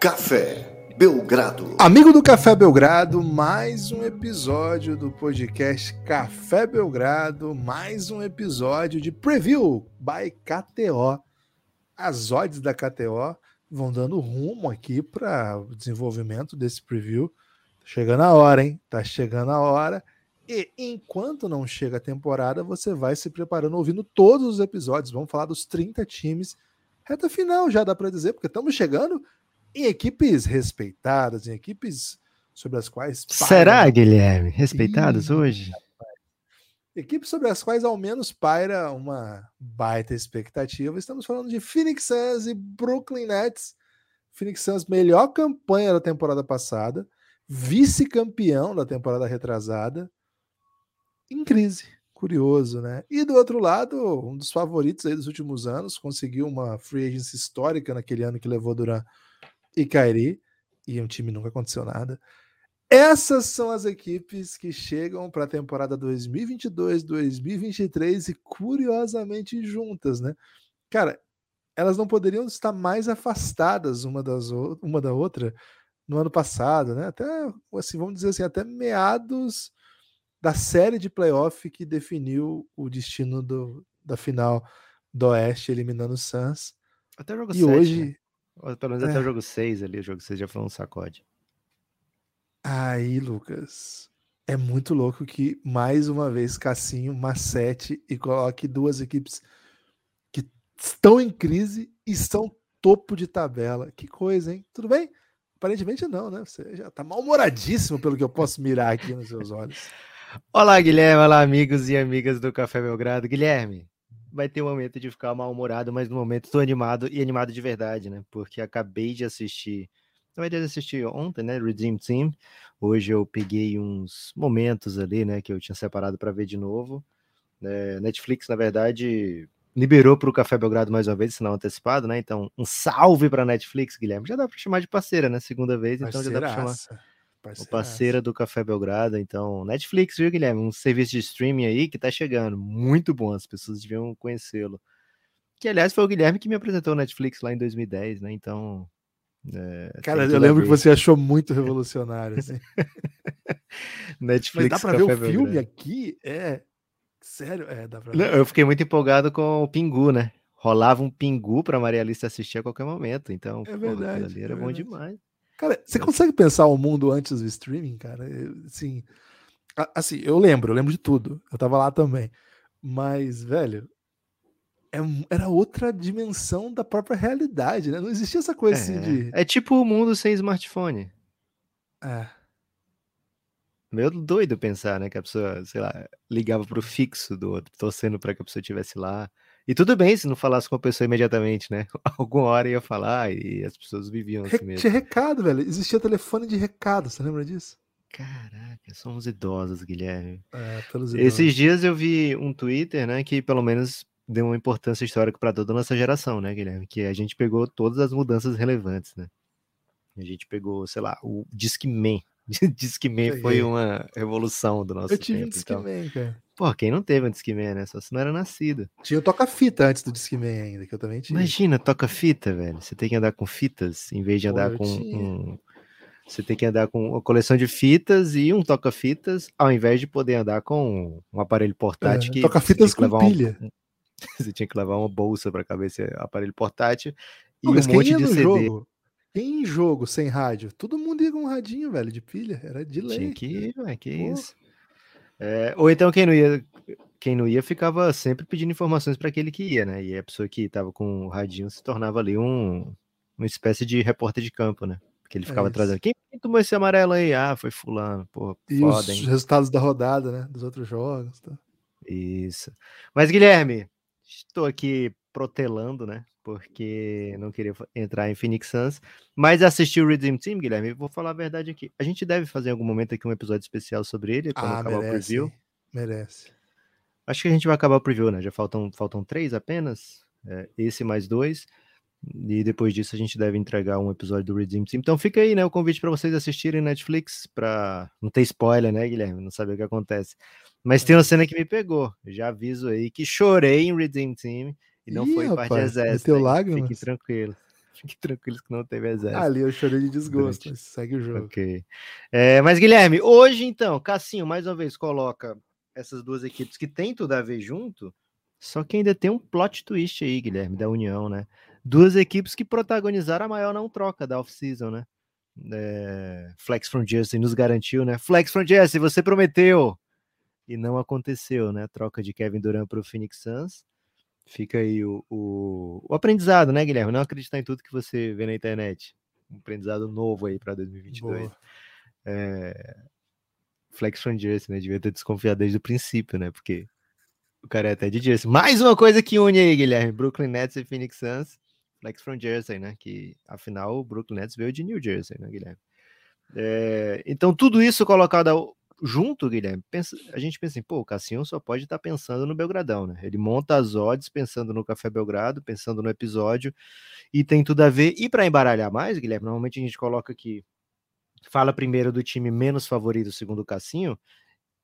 Café Belgrado. Amigo do Café Belgrado, mais um episódio do podcast Café Belgrado, mais um episódio de preview by KTO. As odds da KTO vão dando rumo aqui para o desenvolvimento desse preview. Tá chegando a hora, hein? Tá chegando a hora. E enquanto não chega a temporada, você vai se preparando, ouvindo todos os episódios. Vamos falar dos 30 times. Reta final já dá para dizer, porque estamos chegando em equipes respeitadas, em equipes sobre as quais. Será, Guilherme? Respeitadas hoje? Equipes sobre as quais ao menos paira uma baita expectativa. Estamos falando de Phoenix Suns e Brooklyn Nets. Phoenix Suns, melhor campanha da temporada passada, vice-campeão da temporada retrasada, em crise. Curioso, né? E do outro lado, um dos favoritos aí dos últimos anos, conseguiu uma free agency histórica naquele ano que levou Duran e Kairi, e um time nunca aconteceu nada. Essas são as equipes que chegam para a temporada 2022-2023 e curiosamente juntas, né? Cara, elas não poderiam estar mais afastadas uma, das, uma da outra no ano passado, né? Até, assim, vamos dizer assim, até meados da série de playoff que definiu o destino do, da final do Oeste, eliminando o Suns. Até jogo e 7, hoje, né? Pelo menos é. até o jogo 6 ali, o jogo 6 já foi um sacode. Aí, Lucas, é muito louco que mais uma vez Cassinho macete e coloque duas equipes que estão em crise e estão topo de tabela. Que coisa, hein? Tudo bem? Aparentemente não, né? Você já tá mal-humoradíssimo pelo que eu posso mirar aqui nos seus olhos. Olá, Guilherme. Olá, amigos e amigas do Café Belgrado. Guilherme, vai ter um momento de ficar mal-humorado, mas no momento estou animado e animado de verdade, né? Porque acabei de assistir. Na verdade, assisti ontem, né? Redeem Team. Hoje eu peguei uns momentos ali, né? Que eu tinha separado para ver de novo. É, Netflix, na verdade, liberou para o Café Belgrado mais uma vez, sinal antecipado, né? Então, um salve para Netflix, Guilherme. Já dá para chamar de parceira, né? Segunda vez, então já dá para chamar. Parceira. parceira do Café Belgrado, então, Netflix, viu, Guilherme? Um serviço de streaming aí que tá chegando, muito bom, as pessoas deviam conhecê-lo. Que, aliás, foi o Guilherme que me apresentou o Netflix lá em 2010, né? Então. É, Cara, eu lembro que você achou muito revolucionário, assim. Netflix. Mas dá pra Café ver o filme aqui? É. Sério? É, dá pra ver. Eu fiquei muito empolgado com o Pingu, né? Rolava um Pingu pra Maria Alice assistir a qualquer momento, então. É verdade. era é bom verdade. demais. Cara, você consegue pensar o mundo antes do streaming, cara? Assim, assim, eu lembro, eu lembro de tudo. Eu tava lá também. Mas, velho, é, era outra dimensão da própria realidade, né? Não existia essa coisa assim é, assim de. É tipo o mundo sem smartphone. É. Meio doido pensar, né? Que a pessoa, sei lá, ligava pro fixo do outro, torcendo para que a pessoa estivesse lá. E tudo bem se não falasse com a pessoa imediatamente, né? Alguma hora ia falar e as pessoas viviam assim mesmo. Tinha recado, velho. Existia telefone de recado, você lembra disso? Caraca, somos idosos, Guilherme. É, pelos idosos. Esses dias eu vi um Twitter, né, que pelo menos deu uma importância histórica para toda a nossa geração, né, Guilherme? Que a gente pegou todas as mudanças relevantes, né? A gente pegou, sei lá, o Discman. Discman foi uma revolução do nosso eu tive tempo. Um Discman, então. cara. Pô, quem não teve um Discman, né? Só se não era nascido. Tinha o toca-fita antes do Discman ainda, que eu também tinha. Imagina, toca-fita, velho. Você tem que andar com fitas, em vez de Pô, andar com um... Você tem que andar com uma coleção de fitas e um toca-fitas, ao invés de poder andar com um aparelho portátil é, que. Toca-fitas com pilha. Um... você tinha que levar uma bolsa para esse aparelho portátil e Pô, um monte de CD. Jogo? Em jogo sem rádio, todo mundo ia com um radinho, velho, de pilha, era de lei. Tinha que ir, velho, que Pô. isso. É, ou então quem não ia, quem não ia ficava sempre pedindo informações para aquele que ia, né? E a pessoa que estava com o radinho se tornava ali um, uma espécie de repórter de campo, né? Porque ele ficava é trazendo. Quem, quem tomou esse amarelo aí? Ah, foi fulano. Pô, e foda, os hein? resultados da rodada, né? Dos outros jogos. Tá? Isso. Mas, Guilherme, estou aqui protelando, né? Porque não queria entrar em Phoenix Suns, mas assisti o Redeem Team, Guilherme. Vou falar a verdade aqui. A gente deve fazer em algum momento aqui um episódio especial sobre ele quando ah, acabar merece, o preview. Merece. Acho que a gente vai acabar o preview, né? Já faltam, faltam três apenas. É, esse mais dois. E depois disso a gente deve entregar um episódio do Redeem Team. Então fica aí, né? O convite para vocês assistirem Netflix, para não ter spoiler, né, Guilherme? Não saber o que acontece. Mas tem uma cena que me pegou. Já aviso aí que chorei em Redeem Team e não Ih, foi rapaz, parte de exército. Meteu lágrimas? Fiquem tranquilos. Fique tranquilos que não teve exército. Ali eu chorei de desgosto, Durante... segue o jogo. Ok. É, mas, Guilherme, hoje então, Cassinho, mais uma vez, coloca essas duas equipes que tem tudo a ver junto, só que ainda tem um plot twist aí, Guilherme, da União, né? Duas equipes que protagonizaram a maior não troca da off-season, né? É, Flex from Jersey nos garantiu, né? Flex from Jersey, você prometeu! E não aconteceu, né? Troca de Kevin Durant para o Phoenix Suns. Fica aí o, o, o, aprendizado, né, Guilherme? Não acreditar em tudo que você vê na internet. Um aprendizado novo aí para 2022. É, Flex from Jersey, né? Devia ter desconfiado desde o princípio, né? Porque o cara é até de Jersey. Mais uma coisa que une aí, Guilherme: Brooklyn Nets e Phoenix Suns. Flex from Jersey, né? Que afinal o Brooklyn Nets veio de New Jersey, né, Guilherme? É, então, tudo isso colocado junto, Guilherme, pensa, a gente pensa assim, pô, o Cassinho só pode estar tá pensando no Belgradão, né? Ele monta as odds pensando no Café Belgrado, pensando no episódio, e tem tudo a ver. E para embaralhar mais, Guilherme, normalmente a gente coloca aqui, fala primeiro do time menos favorito, segundo o Cassinho,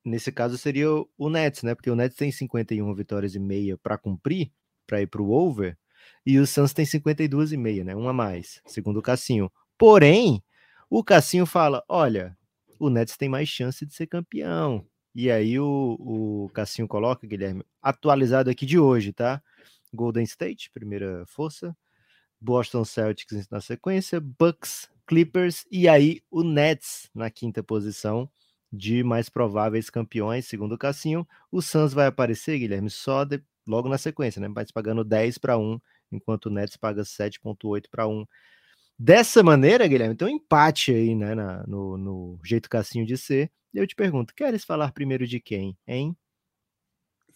nesse caso seria o Nets, né? Porque o Nets tem 51 vitórias e meia para cumprir, para ir para o over, e o Suns tem 52 e meia, né? Uma a mais, segundo o Cassinho. Porém, o Cassinho fala: olha, o Nets tem mais chance de ser campeão. E aí o, o Cassinho coloca, Guilherme, atualizado aqui de hoje, tá? Golden State, primeira força. Boston Celtics na sequência, Bucks, Clippers e aí o Nets na quinta posição de mais prováveis campeões, segundo o Cassinho. O Suns vai aparecer, Guilherme, só de, logo na sequência, né? Mas pagando 10 para 1, enquanto o Nets paga 7.8 para 1. Dessa maneira, Guilherme, tem um empate aí, né, na, no, no jeito Cassinho de ser. E eu te pergunto, queres falar primeiro de quem, hein?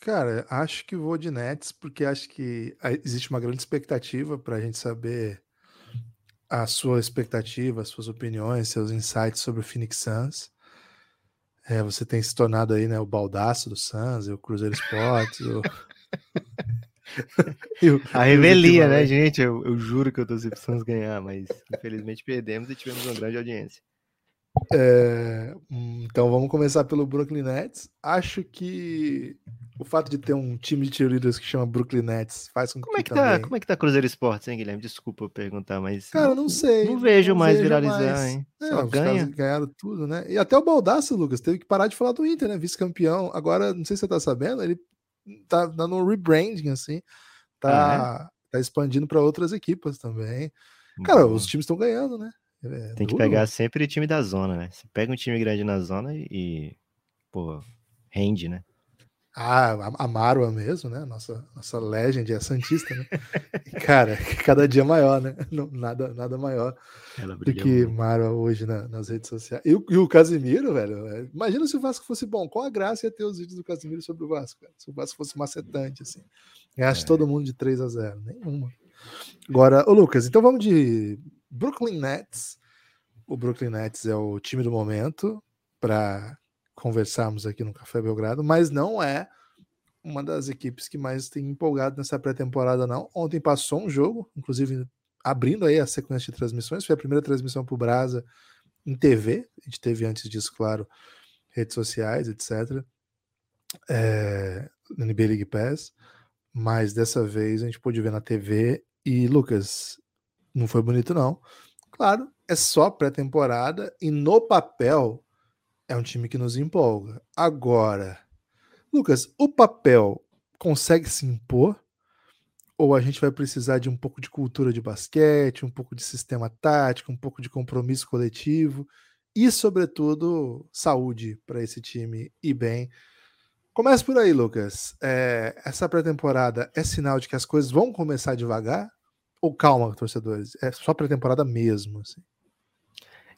Cara, acho que vou de Nets, porque acho que existe uma grande expectativa para a gente saber a sua expectativa, as suas opiniões, seus insights sobre o Phoenix Suns. É, você tem se tornado aí, né, o baldaço do Suns, o Cruzeiro Esportes, o... a revelia, né, gente? Eu, eu, juro que eu torci pro Suns ganhar, mas infelizmente perdemos e tivemos uma grande audiência. É, então vamos começar pelo Brooklyn Nets. Acho que o fato de ter um time de cheerleaders que chama Brooklyn Nets faz com como que, é que tá, também... tá, Como é que tá Cruzeiro Esportes, hein, Guilherme? Desculpa perguntar, mas... Cara, não sei. Não, não vejo não mais vejo viralizar, mais. hein? É, Só ganha. ganharam tudo, né? E até o Baldaço, Lucas, teve que parar de falar do Inter, né? Vice-campeão. Agora, não sei se você tá sabendo, ele tá dando um rebranding, assim. Tá, é? tá expandindo para outras equipas também. Cara, os times estão ganhando, né? É Tem que pegar sempre o time da zona, né? Você pega um time grande na zona e, pô, rende, né? Ah, a Marwa mesmo, né? Nossa, nossa legend é Santista, né? cara, cada dia maior, né? Não, nada, nada maior do que muito. Marwa hoje na, nas redes sociais. E o, e o Casimiro, velho, é, imagina se o Vasco fosse bom. Qual a graça ia ter os vídeos do Casimiro sobre o Vasco? Cara? Se o Vasco fosse macetante, assim. Ganhasse é. todo mundo de 3 a 0 Nenhuma. Agora, ô Lucas, então vamos de Brooklyn Nets. O Brooklyn Nets é o time do momento para conversarmos aqui no Café Belgrado, mas não é uma das equipes que mais tem empolgado nessa pré-temporada, não. Ontem passou um jogo, inclusive abrindo aí a sequência de transmissões, foi a primeira transmissão para o Brasa em TV, a gente teve antes disso, claro, redes sociais, etc. É, NBA League Pass, mas dessa vez a gente pôde ver na TV e, Lucas, não foi bonito não. Claro, é só pré-temporada e no papel é um time que nos empolga. Agora, Lucas, o papel consegue se impor? Ou a gente vai precisar de um pouco de cultura de basquete, um pouco de sistema tático, um pouco de compromisso coletivo e, sobretudo, saúde para esse time ir bem. Começa por aí, Lucas. É, essa pré-temporada é sinal de que as coisas vão começar devagar? Ou calma, torcedores? É só pré-temporada mesmo? Assim?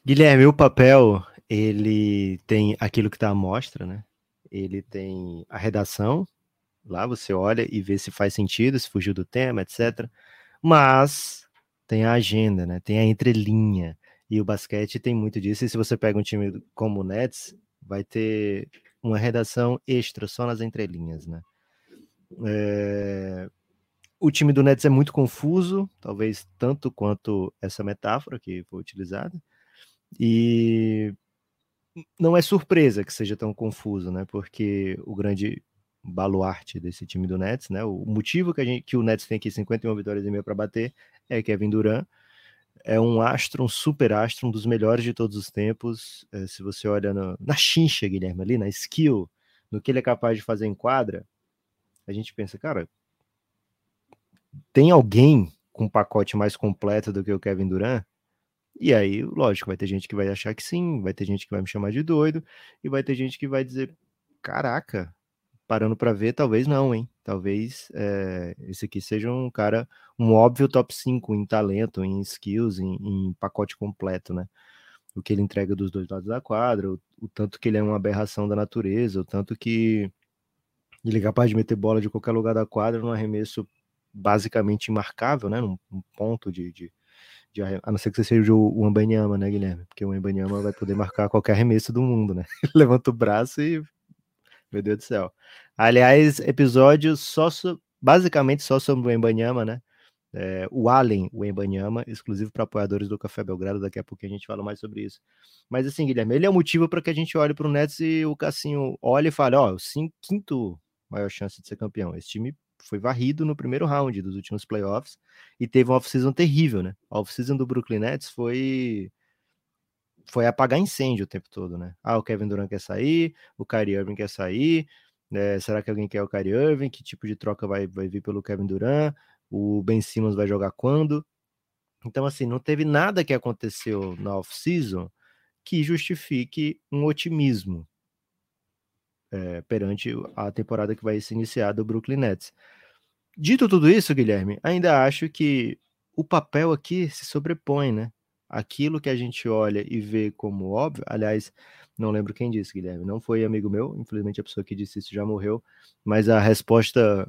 Guilherme, o papel ele tem aquilo que está à mostra, né? Ele tem a redação, lá você olha e vê se faz sentido, se fugiu do tema, etc. Mas tem a agenda, né? Tem a entrelinha. E o basquete tem muito disso. E se você pega um time como o Nets, vai ter uma redação extra só nas entrelinhas, né? É... O time do Nets é muito confuso, talvez tanto quanto essa metáfora que foi utilizada. E não é surpresa que seja tão confuso, né? Porque o grande baluarte desse time do Nets, né? O motivo que, a gente, que o Nets tem aqui 51 vitórias e meia para bater é Kevin Durant. é um astro, um super astro, um dos melhores de todos os tempos. É, se você olha no, na chincha, Guilherme, ali, na skill, no que ele é capaz de fazer em quadra, a gente pensa, cara, tem alguém com um pacote mais completo do que o Kevin Durant? E aí, lógico, vai ter gente que vai achar que sim, vai ter gente que vai me chamar de doido, e vai ter gente que vai dizer: caraca, parando para ver, talvez não, hein? Talvez é, esse aqui seja um cara, um óbvio top 5 em talento, em skills, em, em pacote completo, né? O que ele entrega dos dois lados da quadra, o, o, tanto que ele é uma aberração da natureza, o tanto que ele é capaz de meter bola de qualquer lugar da quadra num arremesso basicamente imarcável, né? Num, num ponto de, de, de, a não ser que você seja o, Ambanyama, né, Guilherme? Porque o Ambanyama vai poder marcar qualquer arremesso do mundo, né? Levanta o braço e meu Deus do céu. Aliás, episódio só so, basicamente só sobre o Embanyama, né? É, o Allen, o Embanyama, exclusivo para apoiadores do Café Belgrado. Daqui a pouco a gente fala mais sobre isso. Mas assim, Guilherme, ele é o motivo para que a gente olhe para o Nets e o Cassinho olhe e fale: ó, oh, quinto maior chance de ser campeão. Esse time foi varrido no primeiro round dos últimos playoffs e teve uma off-season terrível, né? A off-season do Brooklyn Nets foi foi apagar incêndio o tempo todo, né? Ah, o Kevin Durant quer sair, o Kyrie Irving quer sair, né? será que alguém quer o Kyrie Irving? Que tipo de troca vai, vai vir pelo Kevin Durant? O Ben Simmons vai jogar quando? Então, assim, não teve nada que aconteceu na off-season que justifique um otimismo é, perante a temporada que vai se iniciar do Brooklyn Nets. Dito tudo isso, Guilherme, ainda acho que o papel aqui se sobrepõe, né? aquilo que a gente olha e vê como óbvio, aliás, não lembro quem disse, Guilherme, não foi amigo meu, infelizmente a pessoa que disse isso já morreu, mas a resposta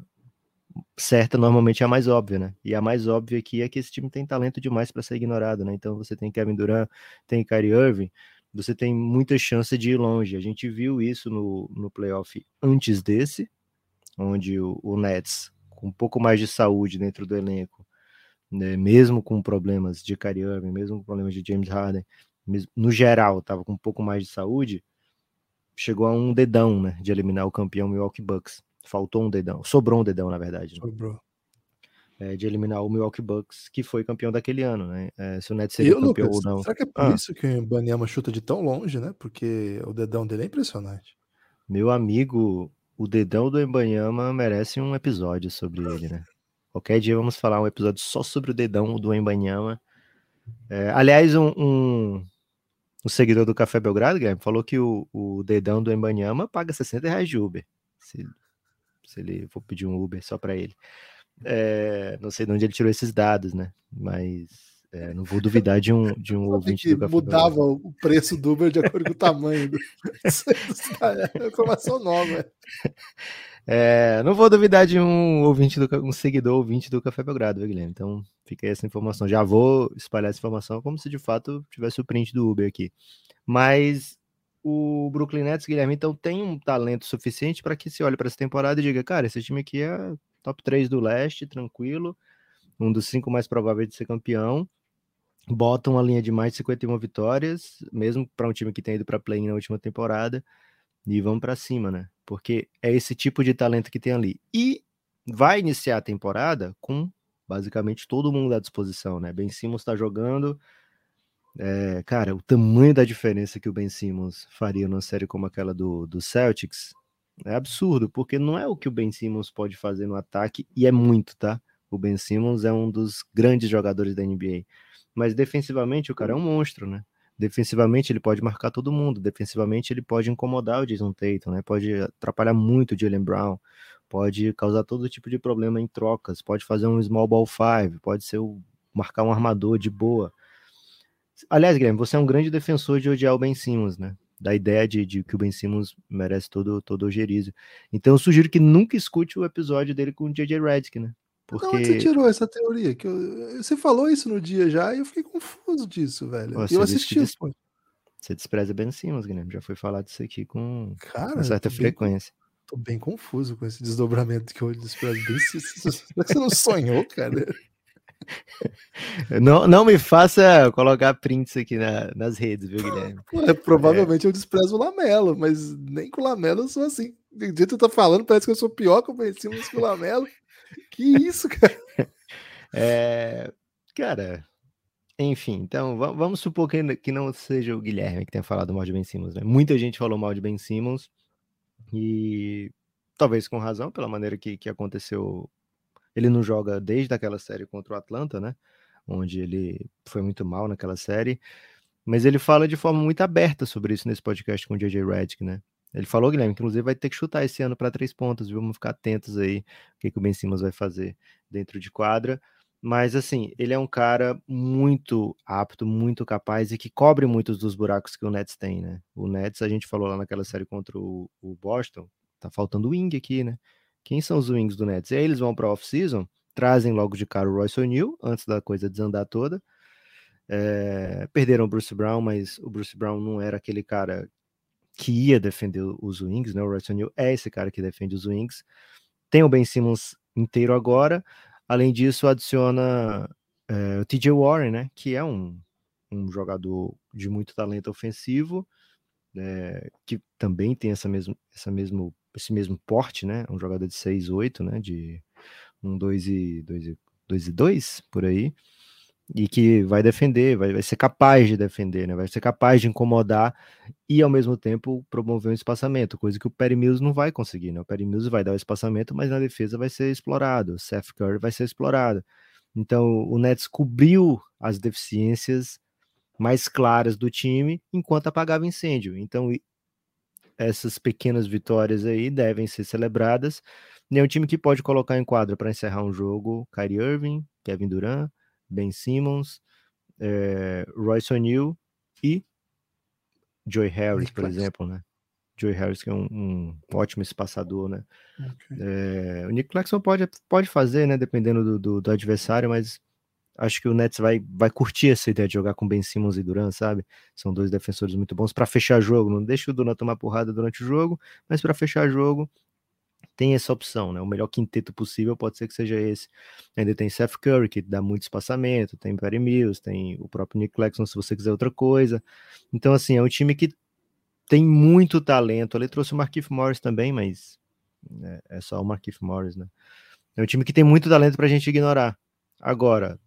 certa normalmente é a mais óbvia, né? E a mais óbvia aqui é que esse time tem talento demais para ser ignorado, né? Então você tem Kevin Durant, tem Kyrie Irving, você tem muita chance de ir longe. A gente viu isso no, no playoff antes desse, onde o, o Nets, com um pouco mais de saúde dentro do elenco, né, mesmo com problemas de Kyrie mesmo com problemas de James Harden, mesmo, no geral, estava com um pouco mais de saúde, chegou a um dedão, né, de eliminar o campeão Milwaukee Bucks. Faltou um dedão, sobrou um dedão, na verdade. Né? É, de eliminar o Milwaukee Bucks, que foi campeão daquele ano, né? É, se o Nets seria campeão Lucas, ou não. Será que é por ah. isso que o Banyama chuta de tão longe, né? Porque o dedão dele é impressionante. Meu amigo, o dedão do Embanyama merece um episódio sobre ele, né? Qualquer dia vamos falar um episódio só sobre o dedão do Embanyama. É, aliás, um, um, um, seguidor do Café Belgrado, Guilherme, falou que o, o dedão do Embanyama paga 60 reais de Uber. Se, se ele for pedir um Uber só para ele. É, não sei de onde ele tirou esses dados, né? Mas é, não vou duvidar de um, de um ouvinte que do Café mudava o preço do Uber de acordo com o tamanho. Do... é informação nova. É, não vou duvidar de um ouvinte do, um seguidor ouvinte do Café Belgrado, viu, Guilherme? Então fica aí essa informação. Já vou espalhar essa informação como se de fato tivesse o print do Uber aqui. Mas o Brooklyn Nets, Guilherme, então tem um talento suficiente para que se olhe para essa temporada e diga, cara, esse time aqui é top 3 do leste, tranquilo, um dos cinco mais prováveis de ser campeão. Bota uma linha de mais de 51 vitórias, mesmo para um time que tem ido para play na última temporada, e vamos para cima, né? porque é esse tipo de talento que tem ali. E vai iniciar a temporada com basicamente todo mundo à disposição, né? Ben Simmons está jogando. É, cara, o tamanho da diferença que o Ben Simmons faria numa série como aquela do, do Celtics é absurdo, porque não é o que o Ben Simmons pode fazer no ataque, e é muito, tá? O Ben Simmons é um dos grandes jogadores da NBA. Mas defensivamente o cara é um monstro, né? Defensivamente ele pode marcar todo mundo, defensivamente ele pode incomodar o Jason Tatum, né? Pode atrapalhar muito o Jalen Brown, pode causar todo tipo de problema em trocas, pode fazer um small ball five, pode ser o, marcar um armador de boa. Aliás, Guilherme, você é um grande defensor de odiar o Ben Simmons, né? Da ideia de, de que o Ben Simmons merece todo, todo o gerízio. Então eu sugiro que nunca escute o episódio dele com o JJ Redick, né? Porque... Não, você tirou essa teoria? Que eu, você falou isso no dia já e eu fiquei confuso disso, velho. Eu assisti. Des... Você despreza Ben Simmons, Guilherme. Já foi falado isso aqui com Cara, uma certa frequência. Bem, tô bem confuso com esse desdobramento que eu desprezo Ben Simmons. Você não sonhou, cara? Não, não me faça colocar prints aqui na, nas redes, viu, Guilherme? É, provavelmente é. eu desprezo o Lamelo, mas nem com o Lamelo eu sou assim. De jeito que tá falando, parece que eu sou pior que o Ben Simmons que o Lamelo. Que isso, cara? É, cara, Enfim, então vamos supor que, que não seja o Guilherme que tenha falado mal de Ben Simmons, né? Muita gente falou mal de Ben Simmons e talvez com razão, pela maneira que, que aconteceu. Ele não joga desde aquela série contra o Atlanta, né? Onde ele foi muito mal naquela série. Mas ele fala de forma muito aberta sobre isso nesse podcast com o JJ Redick, né? Ele falou, Guilherme, que inclusive vai ter que chutar esse ano para três pontos, viu? Vamos ficar atentos aí o que, que o Ben Simmons vai fazer dentro de quadra. Mas, assim, ele é um cara muito apto, muito capaz e que cobre muitos dos buracos que o Nets tem, né? O Nets, a gente falou lá naquela série contra o, o Boston, tá faltando wing aqui, né? Quem são os wings do Nets? E aí eles vão para off-season, trazem logo de cara o Royce O'Neal, antes da coisa desandar toda. É, perderam o Bruce Brown, mas o Bruce Brown não era aquele cara que ia defender os wings, né? O Royce O'Neal é esse cara que defende os wings. Tem o Ben Simmons inteiro agora. Além disso, adiciona é, o TJ Warren, né? Que é um, um jogador de muito talento ofensivo, é, que também tem essa mesmo, essa mesmo, esse mesmo porte, né? Um jogador de 6'8, né? De um 2 e 2 e 2 e 2 por aí e que vai defender, vai, vai ser capaz de defender, né? vai ser capaz de incomodar e ao mesmo tempo promover um espaçamento, coisa que o Perry Mills não vai conseguir. Né? O Perry Mills vai dar o espaçamento, mas na defesa vai ser explorado, o Seth Curry vai ser explorado. Então o Nets cobriu as deficiências mais claras do time enquanto apagava incêndio. Então essas pequenas vitórias aí devem ser celebradas. E é um time que pode colocar em quadra para encerrar um jogo Kyrie Irving, Kevin Durant, Ben Simmons, é, Royce O'Neal e Joey Harris, por exemplo, né? Joey Harris, que é um, um ótimo espaçador, né? Okay. É, o Nick Claxton pode, pode fazer, né? Dependendo do, do, do, adversário, mas acho que o Nets vai, vai curtir essa ideia de jogar com Ben Simmons e Durant, sabe? São dois defensores muito bons para fechar jogo. Não deixa o Durant tomar porrada durante o jogo, mas para fechar jogo tem essa opção, né? O melhor quinteto possível pode ser que seja esse. Ainda tem Seth Curry, que dá muito espaçamento, tem Perry Mills, tem o próprio Nick Claxton, se você quiser outra coisa. Então, assim, é um time que tem muito talento. Ele trouxe o Marquinhos Morris também, mas né, é só o Marquinhos Morris, né? É um time que tem muito talento pra gente ignorar. Agora,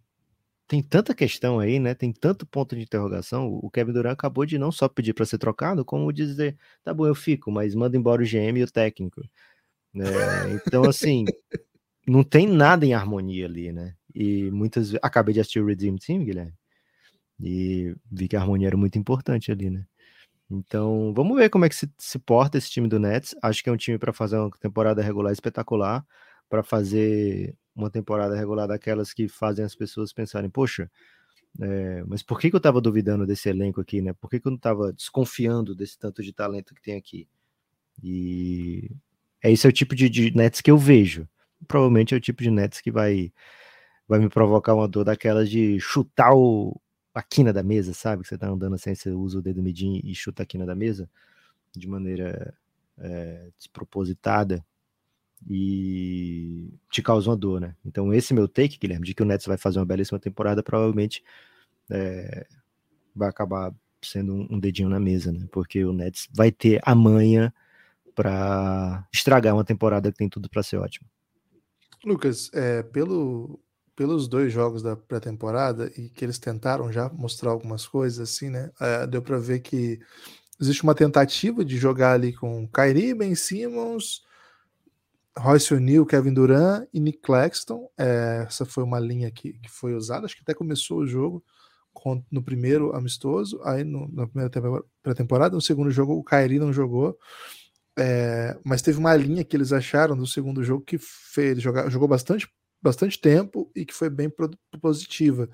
tem tanta questão aí, né? Tem tanto ponto de interrogação. O Kevin Durant acabou de não só pedir para ser trocado, como dizer, tá bom, eu fico, mas manda embora o GM e o técnico. Né? Então, assim, não tem nada em harmonia ali, né? E muitas vezes. Acabei de assistir o Redeem Team, Guilherme, e vi que a harmonia era muito importante ali, né? Então, vamos ver como é que se, se porta esse time do Nets. Acho que é um time para fazer uma temporada regular espetacular, para fazer uma temporada regular daquelas que fazem as pessoas pensarem, poxa, é, mas por que, que eu estava duvidando desse elenco aqui, né? Por que, que eu não estava desconfiando desse tanto de talento que tem aqui? E é esse é o tipo de, de nets que eu vejo. Provavelmente é o tipo de nets que vai vai me provocar uma dor daquelas de chutar o, a quina da mesa, sabe? Que você tá andando assim, você usa o dedo midinho e chuta a quina da mesa de maneira é, despropositada e te causa uma dor, né? Então esse meu take, Guilherme, de que o Nets vai fazer uma belíssima temporada, provavelmente é, vai acabar sendo um, um dedinho na mesa, né? Porque o Nets vai ter a manha para estragar uma temporada que tem tudo para ser ótima. Lucas, é, pelo, pelos dois jogos da pré-temporada e que eles tentaram já mostrar algumas coisas assim, né? É, deu para ver que existe uma tentativa de jogar ali com Kyrie, Ben Simmons, Royce O'Neal, Kevin Durant e Nick Claxton. É, essa foi uma linha que, que foi usada, acho que até começou o jogo no primeiro amistoso, aí no, na primeira pré-temporada, no segundo jogo o Kyrie não jogou. É, mas teve uma linha que eles acharam do segundo jogo que fez, jogar, jogou bastante, bastante tempo e que foi bem positiva.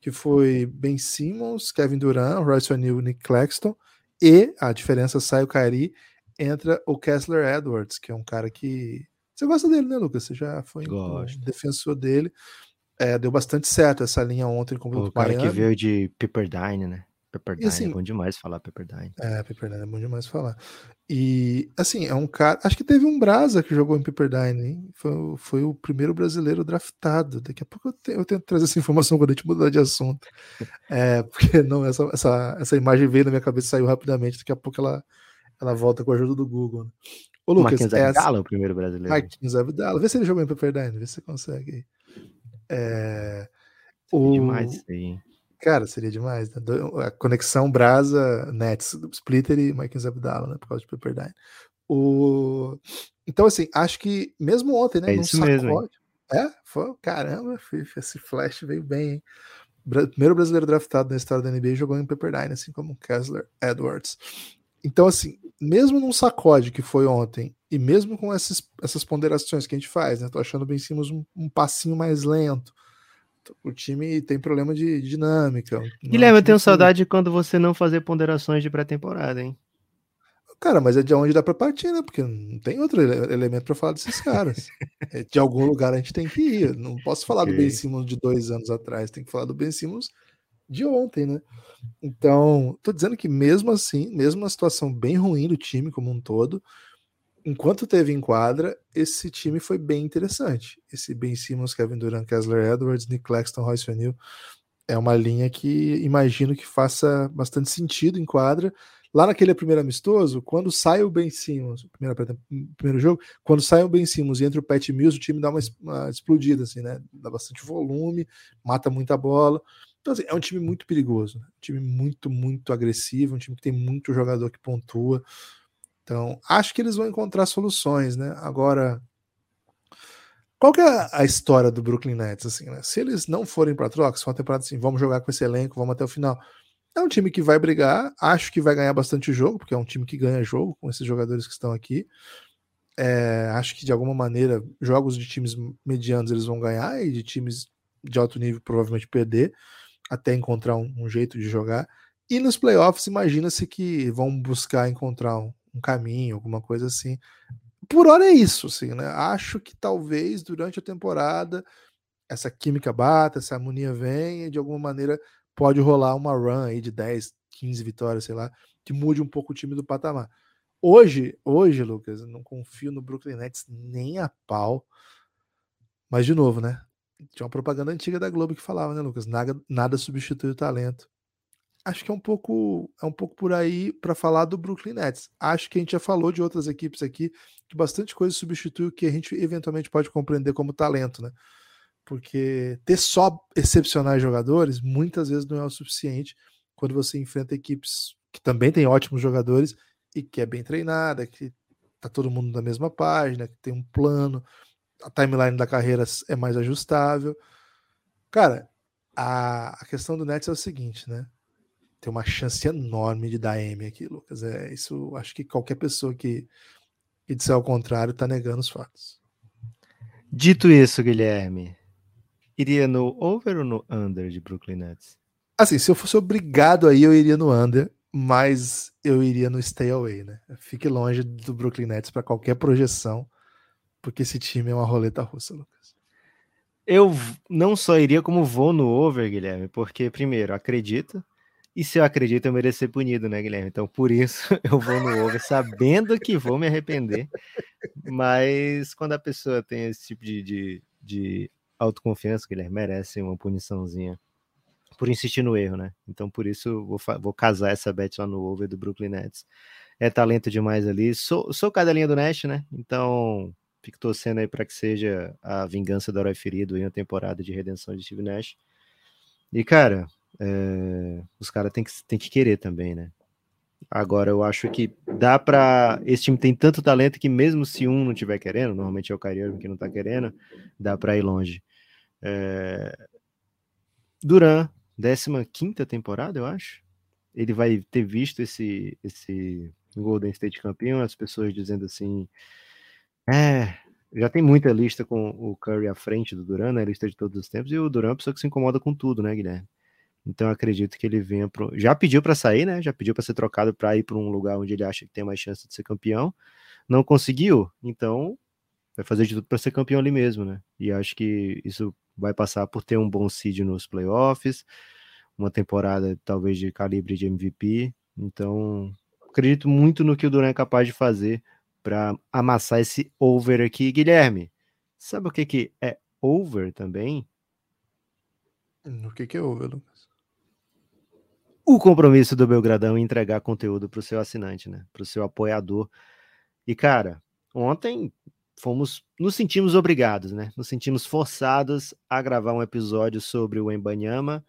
Que foi Ben Simmons, Kevin Durant, Royce O'Neal, Nick Claxton e a diferença sai o Kyrie, entra o Kessler Edwards, que é um cara que. Você gosta dele, né, Lucas? Você já foi um defensor dele. É, deu bastante certo essa linha ontem com o cara Miami. que veio de Pepperdine, né? Pepperdine é assim, é bom demais falar Pepperdine. É, Pepperdine é bom demais falar. E, assim, é um cara. Acho que teve um Brasa que jogou em Pepperdine, hein? Foi, foi o primeiro brasileiro draftado. Daqui a pouco eu, te, eu tento trazer essa informação quando a gente mudar de assunto. É, porque não, essa, essa, essa imagem veio na minha cabeça e saiu rapidamente. Daqui a pouco ela, ela volta com a ajuda do Google. Né? Ô, Lucas, Marquinhos é Abdala, o primeiro brasileiro. Marquinhos Abdala. Vê se ele jogou em Pepperdine, vê se você consegue. É, o... Demais isso aí. Cara, seria demais. Né? A conexão Brasa, Nets, Splitter e Mike Zabdala, né? Por causa de Pepperdine. O... Então, assim, acho que mesmo ontem, né? É isso mesmo. É, foi, caramba, esse flash veio bem, hein? Primeiro brasileiro draftado na história da NBA jogou em Pepperdine, assim como Kessler Edwards. Então, assim, mesmo num sacode que foi ontem, e mesmo com essas, essas ponderações que a gente faz, né? Tô achando bem Simmons um, um passinho mais lento. O time tem problema de, de dinâmica. Guilherme, é um eu tenho saudade quando você não fazer ponderações de pré-temporada, hein? Cara, mas é de onde dá para partir, né? Porque não tem outro elemento para falar desses caras. é, de algum lugar a gente tem que ir. Não posso falar okay. do Ben Simmons de dois anos atrás, tem que falar do Ben Simmons de ontem, né? Então, tô dizendo que mesmo assim, mesmo uma situação bem ruim do time como um todo, enquanto teve em quadra, esse time foi bem interessante. Esse Ben Simmons, Kevin Durant, Kessler Edwards, Nick Claxton, Royce O'Neal é uma linha que imagino que faça bastante sentido em quadra Lá naquele primeiro amistoso, quando sai o Ben Simmons, primeiro, primeiro jogo, quando sai o Ben Simmons e entra o Pat Mills, o time dá uma, uma, explodida, assim, né? Dá bastante volume, mata muita bola. Então, assim, é um time muito perigoso, né? um time muito, muito agressivo, um time que tem muito jogador que pontua. Então, acho que eles vão encontrar soluções, né? Agora, qual que é a história do Brooklyn Nets, assim, né? Se eles não forem para troca, se for uma temporada assim, vamos jogar com esse elenco, vamos até o final é um time que vai brigar, acho que vai ganhar bastante jogo, porque é um time que ganha jogo com esses jogadores que estão aqui. É, acho que de alguma maneira, jogos de times medianos eles vão ganhar e de times de alto nível provavelmente perder, até encontrar um, um jeito de jogar. E nos playoffs, imagina-se que vão buscar encontrar um, um, caminho, alguma coisa assim. Por hora é isso, assim, né? Acho que talvez durante a temporada essa química bata, essa harmonia venha e de alguma maneira pode rolar uma run aí de 10, 15 vitórias, sei lá, que mude um pouco o time do patamar. Hoje, hoje, Lucas, não confio no Brooklyn Nets nem a pau. Mas, de novo, né? Tinha uma propaganda antiga da Globo que falava, né, Lucas? Nada, nada substitui o talento. Acho que é um pouco, é um pouco por aí para falar do Brooklyn Nets. Acho que a gente já falou de outras equipes aqui que bastante coisa substitui o que a gente eventualmente pode compreender como talento, né? porque ter só excepcionais jogadores muitas vezes não é o suficiente quando você enfrenta equipes que também têm ótimos jogadores e que é bem treinada, que tá todo mundo na mesma página, que tem um plano, a timeline da carreira é mais ajustável. Cara, a, a questão do Nets é o seguinte, né? Tem uma chance enorme de dar M aqui, Lucas. É isso. Acho que qualquer pessoa que, que disser ao contrário tá negando os fatos. Dito isso, Guilherme, iria no over ou no under de Brooklyn Nets? Assim, se eu fosse obrigado aí, eu iria no under, mas eu iria no stay away, né? Fique longe do Brooklyn Nets para qualquer projeção, porque esse time é uma roleta russa, Lucas. Eu não só iria como vou no over, Guilherme, porque primeiro, acredito, e se eu acredito, eu mereço ser punido, né, Guilherme? Então, por isso, eu vou no over, sabendo que vou me arrepender. Mas quando a pessoa tem esse tipo de, de, de autoconfiança, ele merece uma puniçãozinha por insistir no erro, né? Então, por isso, vou, vou casar essa bet lá no over do Brooklyn Nets. É talento demais ali. Sou, sou cadelinha do Nash, né? Então, fico torcendo aí para que seja a vingança do herói ferido em uma temporada de redenção de Steve Nash. E, cara, é, os caras têm que, têm que querer também, né? Agora, eu acho que dá para Esse time tem tanto talento que, mesmo se um não estiver querendo, normalmente é o Kyrie que não tá querendo, dá para ir longe. É... Duran, 15 temporada, eu acho. Ele vai ter visto esse, esse Golden State campeão, as pessoas dizendo assim: é, já tem muita lista com o Curry à frente do Duran, né? Lista de todos os tempos, e o Duran é uma pessoa que se incomoda com tudo, né, Guilherme? Então acredito que ele venha pro. Já pediu para sair, né? Já pediu para ser trocado para ir para um lugar onde ele acha que tem mais chance de ser campeão. Não conseguiu, então vai fazer de tudo para ser campeão ali mesmo, né? E acho que isso vai passar por ter um bom seed nos playoffs, uma temporada talvez de calibre de MVP. Então, acredito muito no que o Duran é capaz de fazer para amassar esse over aqui. Guilherme, sabe o que, que é over também? O que, que é over, Lucas? O compromisso do Belgradão em entregar conteúdo para o seu assinante, né? Para o seu apoiador. E, cara, ontem fomos, nos sentimos obrigados, né? Nos sentimos forçados a gravar um episódio sobre o Embanyama,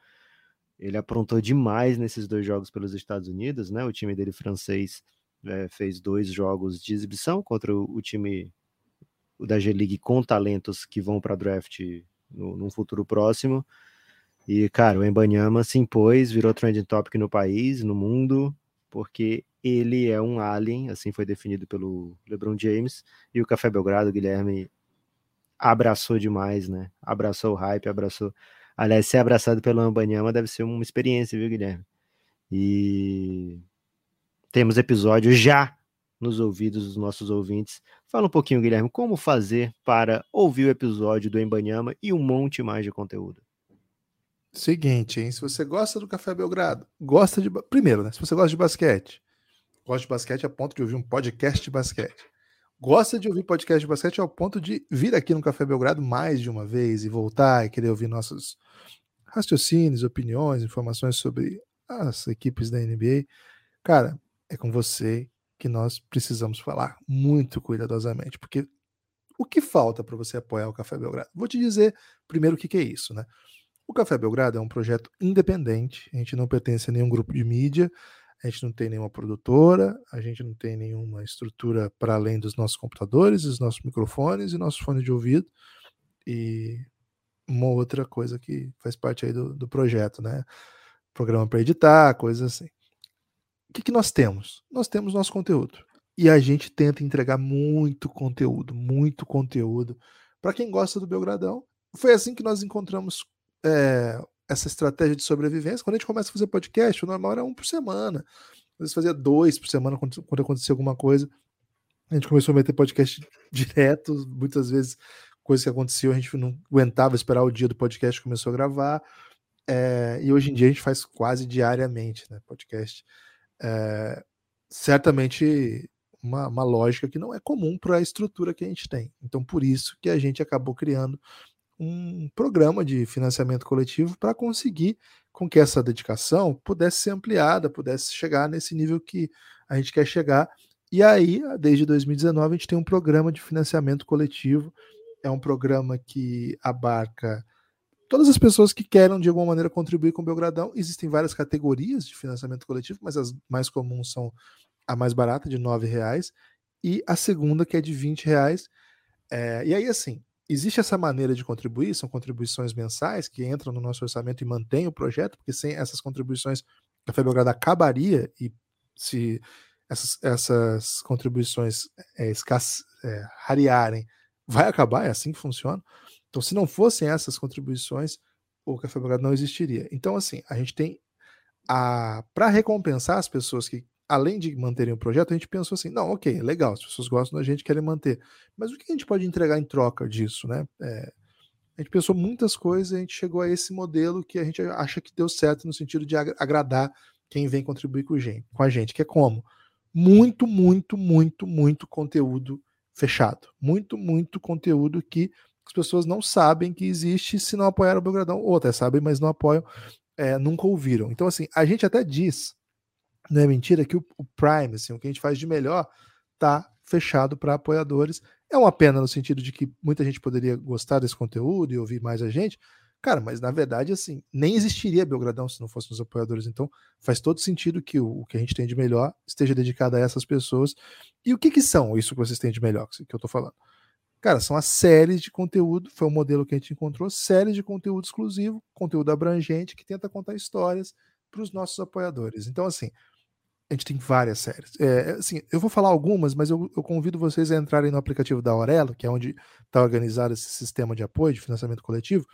Ele aprontou demais nesses dois jogos pelos Estados Unidos, né? O time dele francês é, fez dois jogos de exibição contra o, o time da G-League com talentos que vão para draft no, num futuro próximo. E, cara, o Embanyama se impôs, virou trending topic no país, no mundo, porque ele é um alien, assim foi definido pelo LeBron James, e o Café Belgrado, Guilherme, abraçou demais, né? Abraçou o hype, abraçou. Aliás, ser abraçado pelo Embanyama deve ser uma experiência, viu, Guilherme? E temos episódio já nos ouvidos dos nossos ouvintes. Fala um pouquinho, Guilherme, como fazer para ouvir o episódio do Embanyama e um monte mais de conteúdo. Seguinte, hein? Se você gosta do Café Belgrado, gosta de. Primeiro, né? Se você gosta de basquete, gosta de basquete a ponto de ouvir um podcast de basquete. Gosta de ouvir podcast de basquete ao ponto de vir aqui no Café Belgrado mais de uma vez e voltar e querer ouvir nossos raciocínios, opiniões, informações sobre as equipes da NBA. Cara, é com você que nós precisamos falar muito cuidadosamente, porque o que falta para você apoiar o Café Belgrado? Vou te dizer primeiro o que, que é isso, né? O Café Belgrado é um projeto independente, a gente não pertence a nenhum grupo de mídia, a gente não tem nenhuma produtora, a gente não tem nenhuma estrutura para além dos nossos computadores, dos nossos microfones e nossos fones de ouvido. E uma outra coisa que faz parte aí do, do projeto, né? Programa para editar, coisas assim o que, que nós temos? Nós temos nosso conteúdo. E a gente tenta entregar muito conteúdo, muito conteúdo. Para quem gosta do Belgradão, foi assim que nós encontramos é, essa estratégia de sobrevivência. Quando a gente começa a fazer podcast, o normal era um por semana. Às vezes fazia dois por semana quando, quando acontecia alguma coisa. A gente começou a meter podcast direto, muitas vezes coisas que aconteciam, a gente não aguentava esperar o dia do podcast, começou a gravar. É, e hoje em dia a gente faz quase diariamente, né? Podcast é, certamente uma, uma, lógica que não é comum para a estrutura que a gente tem. Então, por isso que a gente acabou criando um programa de financiamento coletivo para conseguir com que essa dedicação pudesse ser ampliada, pudesse chegar nesse nível que a gente quer chegar. E aí, desde 2019, a gente tem um programa de financiamento coletivo. É um programa que abarca todas as pessoas que querem de alguma maneira contribuir com o Belgradão. Existem várias categorias de financiamento coletivo, mas as mais comuns são a mais barata, de R$ reais, e a segunda, que é de R$ reais. É, e aí, assim, existe essa maneira de contribuir, são contribuições mensais que entram no nosso orçamento e mantêm o projeto, porque sem essas contribuições, a Café Belgrado acabaria e se essas, essas contribuições é, escasse, é, rarearem, vai acabar, é assim que funciona. Então, se não fossem essas contribuições, o Café Belgrado não existiria. Então, assim, a gente tem a para recompensar as pessoas que além de manterem o projeto, a gente pensou assim, não, ok, legal, as pessoas gostam da gente, querem manter, mas o que a gente pode entregar em troca disso, né? É, a gente pensou muitas coisas, a gente chegou a esse modelo que a gente acha que deu certo no sentido de agradar quem vem contribuir com a gente, que é como? Muito, muito, muito, muito conteúdo fechado. Muito, muito conteúdo que as pessoas não sabem que existe se não apoiaram o Belgradão, ou até sabem, mas não apoiam, é, nunca ouviram. Então, assim, a gente até diz, não é mentira, que o, o Prime, assim, o que a gente faz de melhor, tá fechado para apoiadores. É uma pena no sentido de que muita gente poderia gostar desse conteúdo e ouvir mais a gente. Cara, mas na verdade, assim, nem existiria Belgradão se não fossem os apoiadores. Então, faz todo sentido que o, o, que a gente tem de melhor esteja dedicado a essas pessoas. E o que, que são isso que vocês têm de melhor que eu tô falando? Cara, são as séries de conteúdo, foi o modelo que a gente encontrou, séries de conteúdo exclusivo, conteúdo abrangente, que tenta contar histórias para os nossos apoiadores. Então, assim, a gente tem várias séries. É, assim, eu vou falar algumas, mas eu, eu, convido vocês a entrarem no aplicativo da Aurelo, que é onde está organizado esse sistema de apoio, de financiamento coletivo,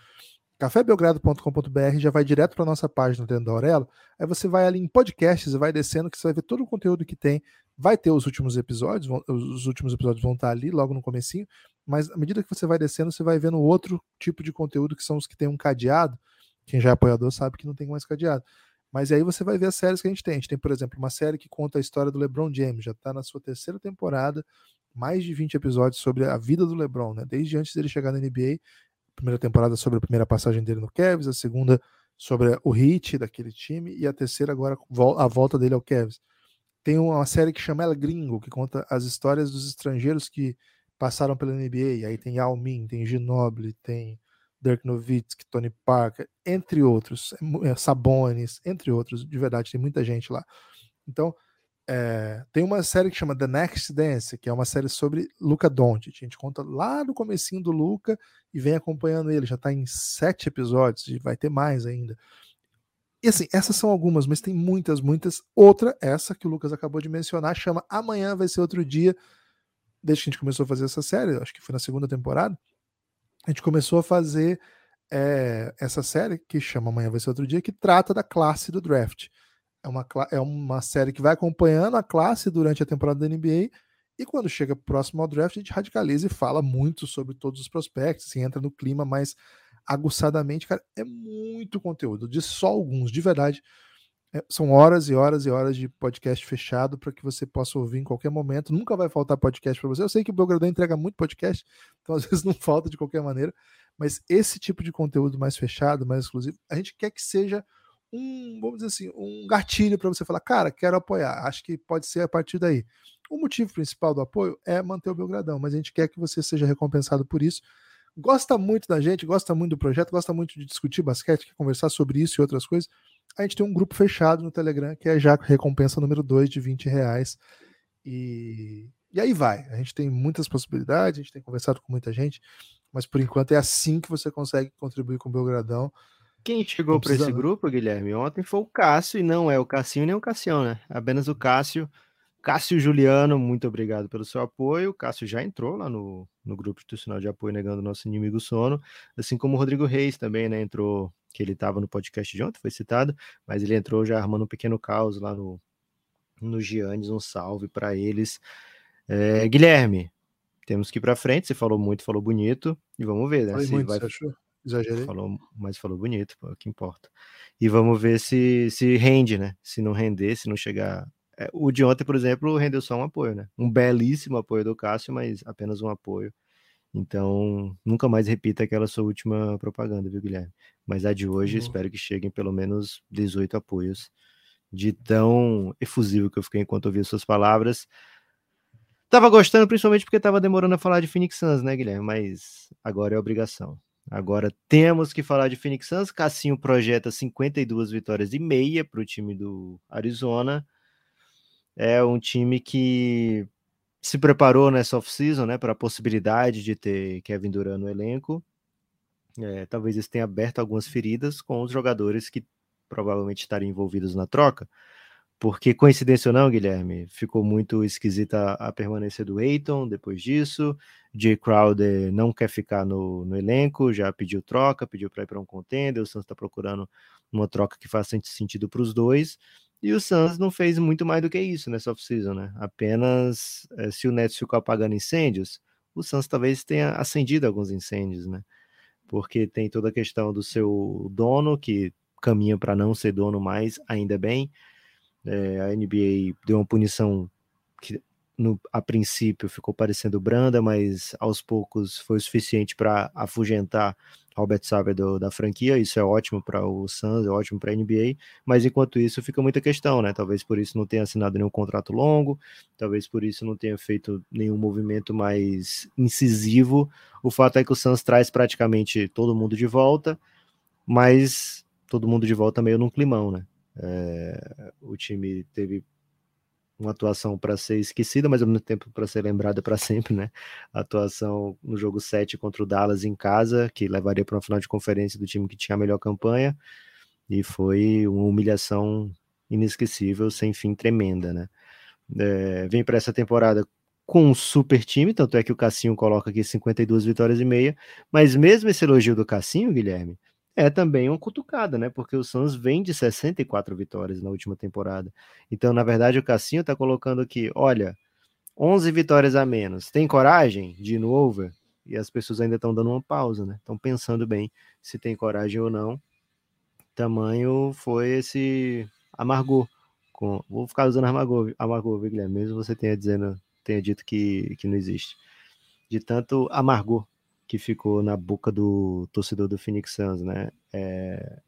cafébelgrado.com.br já vai direto para nossa página dentro da Aurelo. Aí você vai ali em podcasts e vai descendo, que você vai ver todo o conteúdo que tem. Vai ter os últimos episódios, os últimos episódios vão estar ali logo no comecinho, mas à medida que você vai descendo, você vai vendo outro tipo de conteúdo que são os que tem um cadeado. Quem já é apoiador sabe que não tem mais cadeado. Mas aí você vai ver as séries que a gente tem. A gente tem, por exemplo, uma série que conta a história do LeBron James, já está na sua terceira temporada, mais de 20 episódios sobre a vida do LeBron, né? Desde antes dele chegar na NBA, primeira temporada sobre a primeira passagem dele no Cavs, a segunda sobre o hit daquele time e a terceira agora a volta dele ao Cavs. Tem uma série que chama El Gringo, que conta as histórias dos estrangeiros que passaram pela NBA. Aí tem Yao Ming, tem Ginobili, tem Dirk Nowitzki, Tony Parker, entre outros, é, Sabonis, entre outros, de verdade, tem muita gente lá. Então, é, tem uma série que chama The Next Dance, que é uma série sobre Luca Doncic. A gente conta lá no comecinho do Luca e vem acompanhando ele. Já está em sete episódios e vai ter mais ainda. E assim, essas são algumas, mas tem muitas, muitas. Outra, essa que o Lucas acabou de mencionar, chama Amanhã Vai Ser Outro Dia. Desde que a gente começou a fazer essa série, acho que foi na segunda temporada, a gente começou a fazer é, essa série que chama Amanhã Vai Ser Outro Dia, que trata da classe do draft. É uma, é uma série que vai acompanhando a classe durante a temporada da NBA e quando chega próximo ao draft, a gente radicaliza e fala muito sobre todos os prospectos, assim, entra no clima mais aguçadamente. Cara, é muito conteúdo, de só alguns, de verdade. É, são horas e horas e horas de podcast fechado para que você possa ouvir em qualquer momento. Nunca vai faltar podcast para você. Eu sei que o Belgradão entrega muito podcast, então às vezes não falta de qualquer maneira, mas esse tipo de conteúdo mais fechado, mais exclusivo, a gente quer que seja um, vamos dizer assim, um gatilho para você falar, cara, quero apoiar. Acho que pode ser a partir daí. O motivo principal do apoio é manter o Belgradão, mas a gente quer que você seja recompensado por isso. Gosta muito da gente, gosta muito do projeto, gosta muito de discutir basquete, quer conversar sobre isso e outras coisas. A gente tem um grupo fechado no Telegram, que é já recompensa número 2 de 20 reais. E, e aí vai. A gente tem muitas possibilidades, a gente tem conversado com muita gente, mas por enquanto é assim que você consegue contribuir com o Belgradão. Quem chegou para esse grupo, Guilherme, ontem foi o Cássio, e não é o Cassinho nem o Cassião, né? Apenas o Cássio. Cássio Juliano, muito obrigado pelo seu apoio. O Cássio já entrou lá no, no grupo institucional de apoio negando nosso inimigo sono, assim como o Rodrigo Reis também, né? Entrou, que ele estava no podcast de ontem, foi citado, mas ele entrou já armando um pequeno caos lá no, no Giannis. Um salve para eles. É, Guilherme, temos que ir para frente. Você falou muito, falou bonito, e vamos ver, né? Falei muito, vai... você achou? Exagerei. Falou, mas falou bonito, pô, o que importa. E vamos ver se, se rende, né? Se não render, se não chegar. É, o de ontem, por exemplo, rendeu só um apoio, né? Um belíssimo apoio do Cássio, mas apenas um apoio. Então, nunca mais repita aquela sua última propaganda, viu, Guilherme? Mas a de hoje, uhum. espero que cheguem pelo menos 18 apoios. De tão efusivo que eu fiquei enquanto ouvi suas palavras. Tava gostando, principalmente porque tava demorando a falar de Phoenix Suns, né, Guilherme? Mas agora é obrigação. Agora temos que falar de Phoenix Suns. Cassinho projeta 52 vitórias e meia para o time do Arizona. É um time que se preparou nessa off-season né, para a possibilidade de ter Kevin Durant no elenco. É, talvez isso tenha aberto algumas feridas com os jogadores que provavelmente estariam envolvidos na troca. Porque, coincidência ou não, Guilherme, ficou muito esquisita a permanência do Eiton depois disso. Jay Crowder não quer ficar no, no elenco, já pediu troca, pediu para ir para um contender. O Suns está procurando uma troca que faça sentido para os dois. E o Suns não fez muito mais do que isso nessa off-season, né? Apenas é, se o Nets ficou apagando incêndios, o Suns talvez tenha acendido alguns incêndios, né? Porque tem toda a questão do seu dono, que caminha para não ser dono mais, ainda bem é, a NBA deu uma punição que no, a princípio ficou parecendo branda, mas aos poucos foi suficiente para afugentar Robert Saber da franquia. Isso é ótimo para o Suns, é ótimo para a NBA. Mas enquanto isso, fica muita questão, né? Talvez por isso não tenha assinado nenhum contrato longo, talvez por isso não tenha feito nenhum movimento mais incisivo. O fato é que o Suns traz praticamente todo mundo de volta, mas todo mundo de volta meio num climão, né? É, o time teve uma atuação para ser esquecida, mas ao mesmo tempo para ser lembrada para sempre, né? A atuação no jogo 7 contra o Dallas em casa, que levaria para uma final de conferência do time que tinha a melhor campanha, e foi uma humilhação inesquecível, sem fim, tremenda, né? É, vem para essa temporada com um super time, tanto é que o Cassinho coloca aqui 52 vitórias e meia, mas mesmo esse elogio do Cassinho, Guilherme, é também uma cutucada, né? Porque o Suns vem de 64 vitórias na última temporada. Então, na verdade, o Cassinho tá colocando aqui, olha, 11 vitórias a menos. Tem coragem de ir no over? E as pessoas ainda estão dando uma pausa, né? Estão pensando bem se tem coragem ou não. Tamanho foi esse amargor. Com... Vou ficar usando amargor, amargor, Guilherme? Mesmo você tenha, dizendo, tenha dito que, que não existe. De tanto amargor que ficou na boca do torcedor do Phoenix Suns, né? É...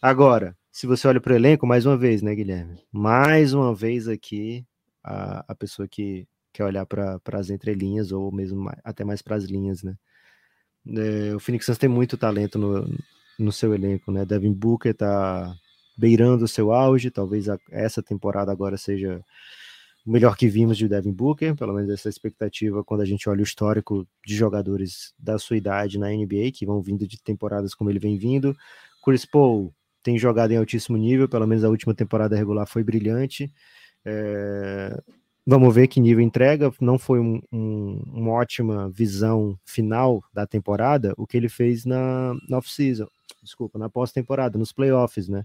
Agora, se você olha para o elenco, mais uma vez, né, Guilherme? Mais uma vez aqui, a, a pessoa que quer olhar para as entrelinhas, ou mesmo até mais para as linhas, né? É, o Phoenix Suns tem muito talento no, no seu elenco, né? Devin Booker tá beirando o seu auge, talvez a, essa temporada agora seja o melhor que vimos de Devin Booker, pelo menos essa expectativa quando a gente olha o histórico de jogadores da sua idade na NBA, que vão vindo de temporadas como ele vem vindo. Chris Paul tem jogado em altíssimo nível, pelo menos a última temporada regular foi brilhante. É... Vamos ver que nível entrega. Não foi um, um, uma ótima visão final da temporada, o que ele fez na, na off-season, desculpa, na pós-temporada, nos playoffs, né?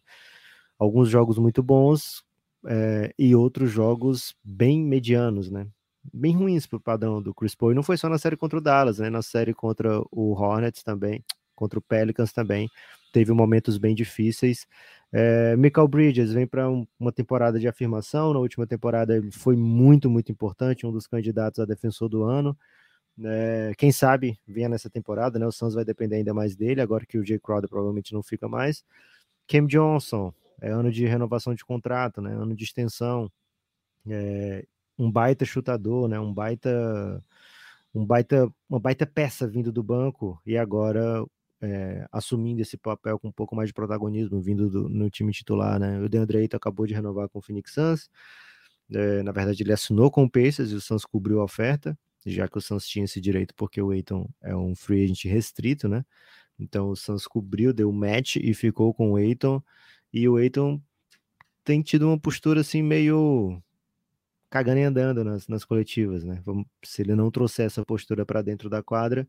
Alguns jogos muito bons, é, e outros jogos bem medianos, né? Bem ruins para o padrão do Chris Paul. E não foi só na série contra o Dallas, né? Na série contra o Hornets também, contra o Pelicans também, teve momentos bem difíceis. É, Michael Bridges vem para um, uma temporada de afirmação. Na última temporada ele foi muito, muito importante, um dos candidatos a defensor do ano. É, quem sabe venha nessa temporada, né? O Suns vai depender ainda mais dele, agora que o Jay Crowder provavelmente não fica mais. Cam Johnson, é ano de renovação de contrato, né? Ano de extensão. É, um baita chutador, né? Um baita, um baita, uma baita peça vindo do banco e agora é, assumindo esse papel com um pouco mais de protagonismo vindo do, no time titular, né? O DeAndre Ayton acabou de renovar com o Phoenix Suns. É, na verdade, ele assinou com o Pacers e o Suns cobriu a oferta, já que o Suns tinha esse direito porque o Ayton é um free agent restrito, né? Então o Suns cobriu, deu match e ficou com o Ayton. E o Eiton tem tido uma postura assim meio cagando e andando nas, nas coletivas, né? Se ele não trouxer essa postura para dentro da quadra,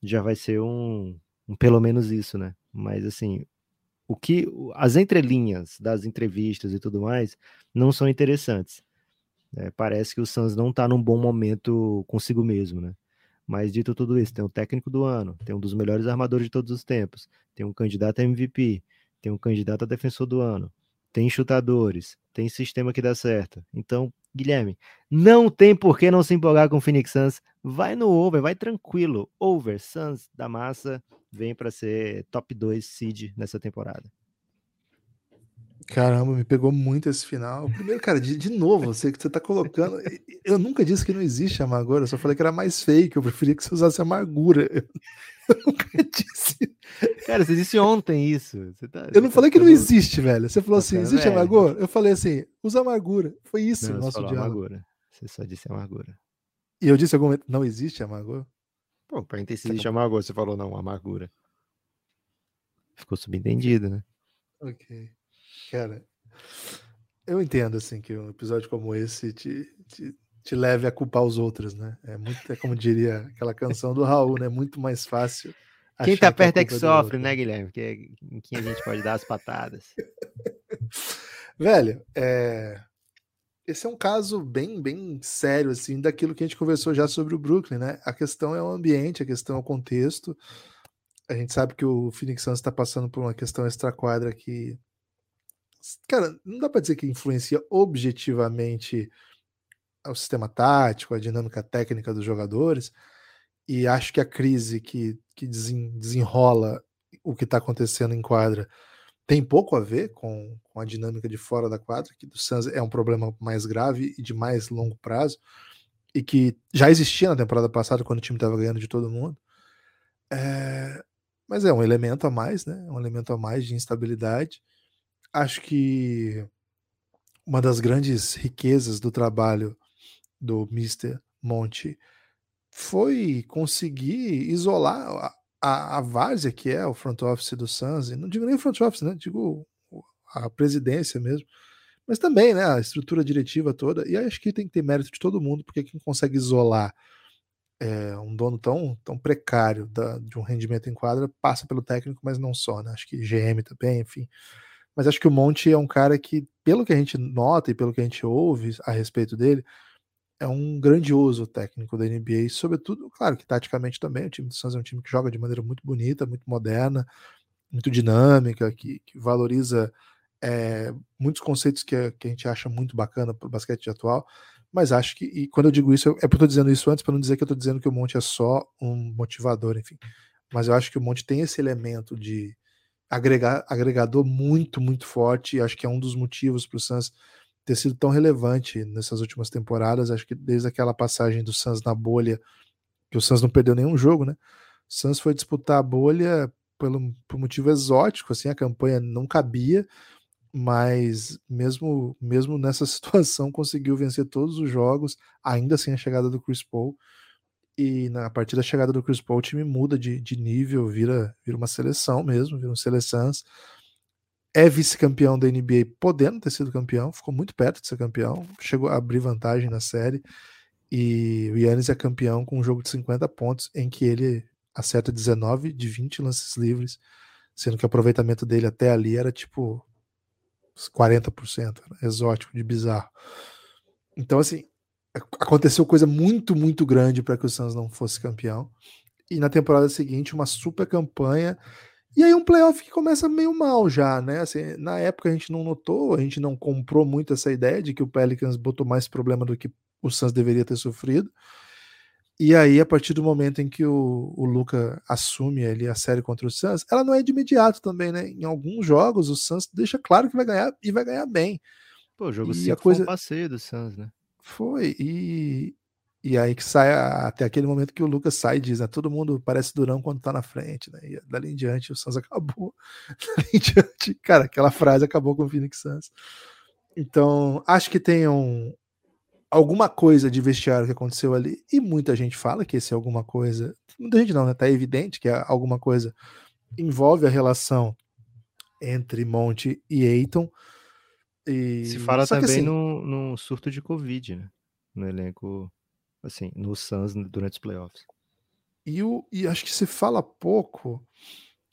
já vai ser um, um, pelo menos isso, né? Mas assim, o que as entrelinhas das entrevistas e tudo mais não são interessantes. É, parece que o Suns não está num bom momento consigo mesmo, né? Mas dito tudo isso, tem o técnico do ano, tem um dos melhores armadores de todos os tempos, tem um candidato a MVP, tem um candidato a defensor do ano, tem chutadores, tem sistema que dá certo. Então, Guilherme, não tem por que não se empolgar com o Phoenix Suns. Vai no over, vai tranquilo. Over, Suns da massa, vem para ser top 2 seed nessa temporada. Caramba, me pegou muito esse final. Primeiro, cara, de, de novo, você que você tá colocando. Eu nunca disse que não existe amargura, eu só falei que era mais fake. Eu preferia que você usasse amargura. Eu nunca disse. Cara, você disse ontem isso. Tá, eu não tá falei que não existe, velho. Você falou assim: existe amargura? Eu falei assim: usa amargura. Foi isso não, o nosso diálogo. Amargura. Você só disse amargura. E eu disse algum momento: não existe amargura? Pô, entender se existe amargura, você falou não, amargura. Ficou subentendido, né? Ok. Cara, eu entendo assim que um episódio como esse te, te, te leve a culpar os outros, né? É muito, é como diria aquela canção do Raul, né? Muito mais fácil. Quem tá perto que é que sofre, né, Guilherme? Que, é em quem a gente pode dar as patadas. Velho, é... esse é um caso bem, bem sério, assim, daquilo que a gente conversou já sobre o Brooklyn, né? A questão é o ambiente, a questão é o contexto. A gente sabe que o Phoenix Suns está passando por uma questão extra-quadra que cara, não dá para dizer que influencia objetivamente o sistema tático, a dinâmica técnica dos jogadores, e acho que a crise que, que desenrola o que está acontecendo em quadra tem pouco a ver com, com a dinâmica de fora da quadra, que do Suns é um problema mais grave e de mais longo prazo, e que já existia na temporada passada, quando o time estava ganhando de todo mundo. É, mas é um elemento a mais, né? Um elemento a mais de instabilidade acho que uma das grandes riquezas do trabalho do Mr. Monte foi conseguir isolar a, a, a várzea que é o front office do Suns, não digo nem front office, né? digo a presidência mesmo, mas também né, a estrutura diretiva toda, e acho que tem que ter mérito de todo mundo, porque quem consegue isolar é, um dono tão, tão precário da, de um rendimento em quadra passa pelo técnico, mas não só, né? acho que GM também, enfim mas acho que o Monte é um cara que, pelo que a gente nota e pelo que a gente ouve a respeito dele, é um grandioso técnico da NBA, sobretudo, claro que taticamente também, o time do Suns é um time que joga de maneira muito bonita, muito moderna, muito dinâmica, que, que valoriza é, muitos conceitos que, que, a gente acha muito bacana para o basquete atual, mas acho que, e quando eu digo isso, é porque eu estou dizendo isso antes para não dizer que eu estou dizendo que o Monte é só um motivador, enfim, mas eu acho que o Monte tem esse elemento de agregar, agregador muito, muito forte. E acho que é um dos motivos para o Suns ter sido tão relevante nessas últimas temporadas. Acho que desde aquela passagem do Suns na bolha, que o Suns não perdeu nenhum jogo, né? Suns foi disputar a bolha pelo, por motivo exótico, assim, a campanha não cabia, mas mesmo, mesmo nessa situação conseguiu vencer todos os jogos, ainda sem a chegada do Chris Paul. E na, a partir da chegada do Chris Paul, o time muda de, de nível, vira, vira uma seleção mesmo, vira um seleções. É vice-campeão da NBA, podendo ter sido campeão, ficou muito perto de ser campeão, chegou a abrir vantagem na série. E o Yannis é campeão com um jogo de 50 pontos, em que ele acerta 19 de 20 lances livres, sendo que o aproveitamento dele até ali era tipo 40%, exótico, de bizarro. Então, assim, aconteceu coisa muito, muito grande para que o Suns não fosse campeão. E na temporada seguinte, uma super campanha. E aí um playoff que começa meio mal já, né? Assim, na época a gente não notou, a gente não comprou muito essa ideia de que o Pelicans botou mais problema do que o Suns deveria ter sofrido. E aí, a partir do momento em que o, o Luca assume ali a série contra o Suns, ela não é de imediato também, né? Em alguns jogos, o Suns deixa claro que vai ganhar e vai ganhar bem. Pô, o jogo 5 coisa... foi um passeio do Suns, né? Foi, e, e aí que sai até aquele momento que o Lucas sai e diz, né? Todo mundo parece durão quando tá na frente, né? E dali em diante o Suns acabou. dali em diante, cara, aquela frase acabou com o Phoenix Suns. Então, acho que tem um, alguma coisa de vestiário que aconteceu ali, e muita gente fala que esse é alguma coisa, muita gente não, né? Tá evidente que é alguma coisa envolve a relação entre Monte e Eiton. E... Se fala Só também assim, no, no surto de Covid, né? No elenco, assim, no Suns durante os playoffs. E, o, e acho que se fala pouco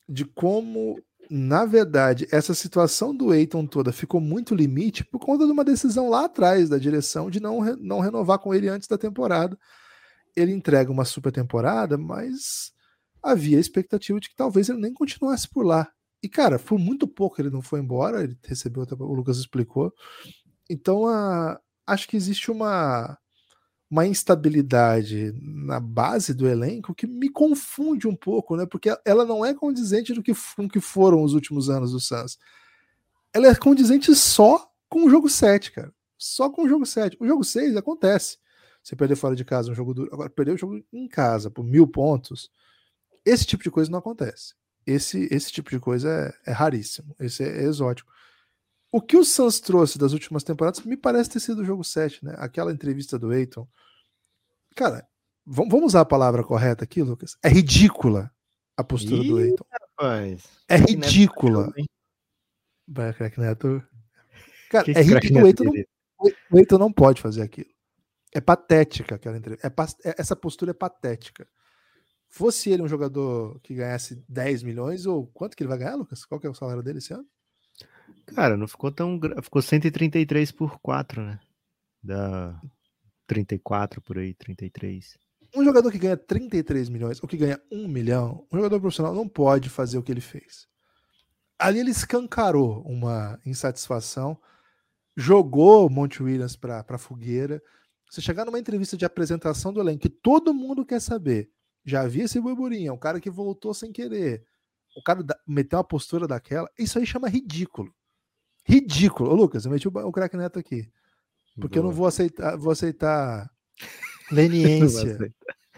de como na verdade, essa situação do Eiton toda ficou muito limite por conta de uma decisão lá atrás da direção de não, não renovar com ele antes da temporada. Ele entrega uma super temporada, mas havia a expectativa de que talvez ele nem continuasse por lá. E, cara, foi muito pouco ele não foi embora, ele recebeu, o Lucas explicou. Então, a, acho que existe uma uma instabilidade na base do elenco que me confunde um pouco, né? Porque ela não é condizente do que, com que foram os últimos anos do Suns. Ela é condizente só com o jogo 7, cara. Só com o jogo 7. O jogo 6 acontece. Você perder fora de casa um jogo duro. Agora, perder o jogo em casa por mil pontos, esse tipo de coisa não acontece. Esse, esse tipo de coisa é, é raríssimo. Esse é, é exótico. O que o Suns trouxe das últimas temporadas me parece ter sido o jogo 7, né? Aquela entrevista do Eiton. Cara, vamos usar a palavra correta aqui, Lucas? É ridícula a postura Ih, do Eiton. É ridícula. Vai, crack Neto. Cara, que é ridículo. O Eiton, não, o Eiton não pode fazer aquilo. É patética aquela entrevista. É, é, essa postura é patética. Fosse ele um jogador que ganhasse 10 milhões, ou quanto que ele vai ganhar, Lucas? Qual que é o salário dele esse ano? Cara, não ficou tão. Ficou 133 por 4, né? Da 34 por aí, 33. Um jogador que ganha 33 milhões ou que ganha 1 milhão, um jogador profissional não pode fazer o que ele fez. Ali ele escancarou uma insatisfação, jogou Monte Williams para a fogueira. Você chegar numa entrevista de apresentação do elenco que todo mundo quer saber, já havia esse burburinho, é um cara que voltou sem querer. O cara meteu uma postura daquela, isso aí chama ridículo. Ridículo. Ô, Lucas, eu meti o, o craque neto aqui. Porque Boa. eu não vou aceitar, vou aceitar leniência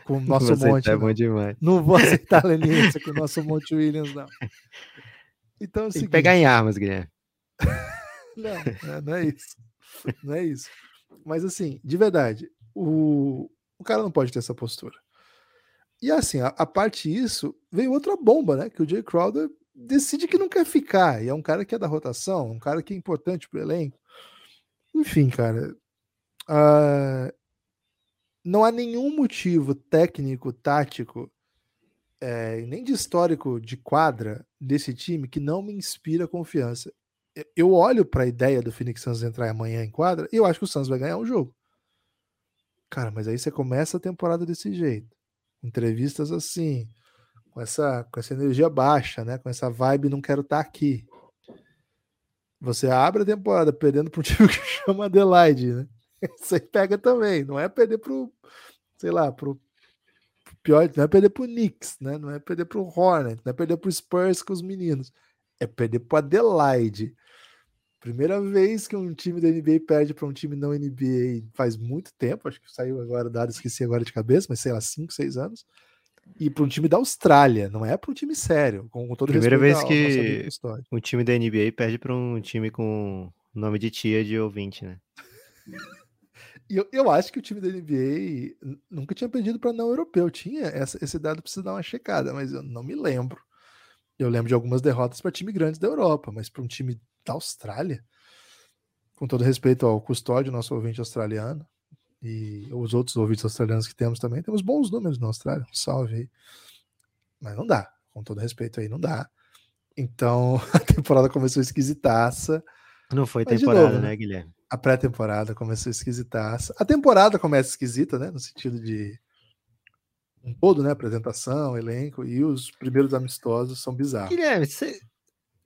com o nosso monte. É bom demais. Não vou aceitar leniência com o nosso Monte Williams, não. Então, é o seguinte, pegar em armas, Guilherme. não, é, não é isso. Não é isso. Mas assim, de verdade, o, o cara não pode ter essa postura. E assim, a, a parte disso, veio outra bomba, né? Que o Jay Crowder decide que não quer ficar. E é um cara que é da rotação, um cara que é importante pro elenco. Enfim, cara. Uh, não há nenhum motivo técnico, tático, é, nem de histórico de quadra desse time que não me inspira confiança. Eu olho para a ideia do Phoenix Suns entrar amanhã em quadra e eu acho que o Suns vai ganhar o jogo. Cara, mas aí você começa a temporada desse jeito. Entrevistas assim, com essa, com essa energia baixa, né? Com essa vibe, não quero estar tá aqui. Você abre a temporada perdendo para um time que chama Adelaide, né? Você pega também, não é perder pro, sei lá, pro pior, não é perder pro Knicks, né? Não é perder pro Hornet, não é perder pro Spurs com os meninos, é perder pro Adelaide. Primeira vez que um time da NBA perde para um time não NBA faz muito tempo, acho que saiu agora dado, esqueci agora de cabeça, mas sei lá, 5, 6 anos. E para um time da Austrália, não é para um time sério. Com, todo Primeira vez que um time da NBA perde para um time com nome de tia de ouvinte, né? eu, eu acho que o time da NBA nunca tinha perdido para não europeu. Tinha essa, esse dado precisa dar uma checada, mas eu não me lembro. Eu lembro de algumas derrotas para time grandes da Europa, mas para um time da Austrália, com todo respeito ao custódio, nosso ouvinte australiano, e os outros ouvintes australianos que temos também, temos bons números na Austrália, um salve aí. Mas não dá, com todo respeito aí, não dá. Então a temporada começou esquisitaça. Não foi temporada, novo, né, Guilherme? A pré-temporada começou esquisitaça. A temporada começa esquisita, né? No sentido de um todo, né? Apresentação, elenco, e os primeiros amistosos são bizarros. Guilherme, você...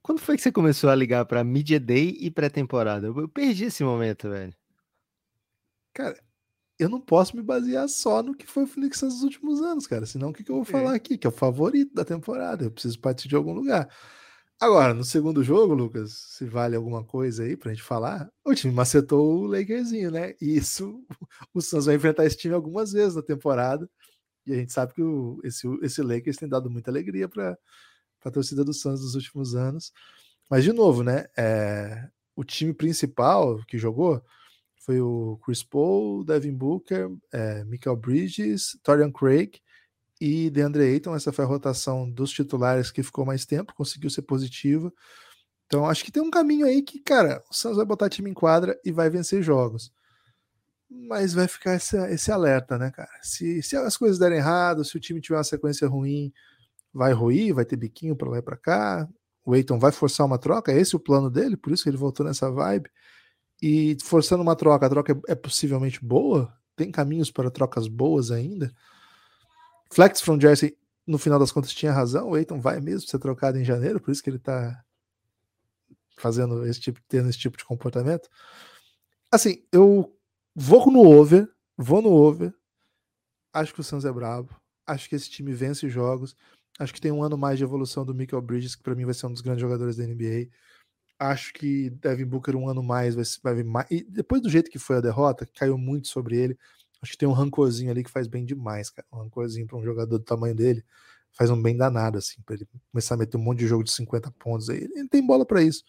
quando foi que você começou a ligar para Media Day e pré-temporada? Eu perdi esse momento, velho. Cara, eu não posso me basear só no que foi o Phoenix Suns nos últimos anos, cara. Senão o que, que eu vou falar aqui? Que é o favorito da temporada. Eu preciso partir de algum lugar. Agora, no segundo jogo, Lucas, se vale alguma coisa aí pra gente falar, o time macetou o Lakerzinho, né? E isso, o Suns vai enfrentar esse time algumas vezes na temporada. E a gente sabe que o, esse, esse Lakers tem dado muita alegria para a torcida do Suns nos últimos anos. Mas, de novo, né? É, o time principal que jogou foi o Chris Paul, Devin Booker, é, Michael Bridges, Torian Craig e DeAndre Ayton, essa foi a rotação dos titulares que ficou mais tempo, conseguiu ser positiva. Então acho que tem um caminho aí que, cara, o Santos vai botar time em quadra e vai vencer jogos. Mas vai ficar esse, esse alerta, né, cara? Se, se as coisas derem errado, se o time tiver uma sequência ruim, vai ruir, vai ter biquinho para lá e para cá. O Eiton vai forçar uma troca, é esse o plano dele, por isso que ele voltou nessa vibe. E forçando uma troca, a troca é, é possivelmente boa, tem caminhos para trocas boas ainda. Flex from Jersey, no final das contas, tinha razão. O Eiton vai mesmo ser trocado em janeiro, por isso que ele tá fazendo esse tipo, tendo esse tipo de comportamento. Assim, eu vou no over, vou no over. Acho que o Suns é brabo. Acho que esse time vence jogos. Acho que tem um ano mais de evolução do Michael Bridges, que para mim vai ser um dos grandes jogadores da NBA. Acho que Devin Booker um ano mais vai, vai vir mais. E depois do jeito que foi a derrota, caiu muito sobre ele. Acho que tem um rancorzinho ali que faz bem demais, cara. Um rancorzinho para um jogador do tamanho dele faz um bem danado, assim, para ele começar a meter um monte de jogo de 50 pontos aí. Ele tem bola para isso.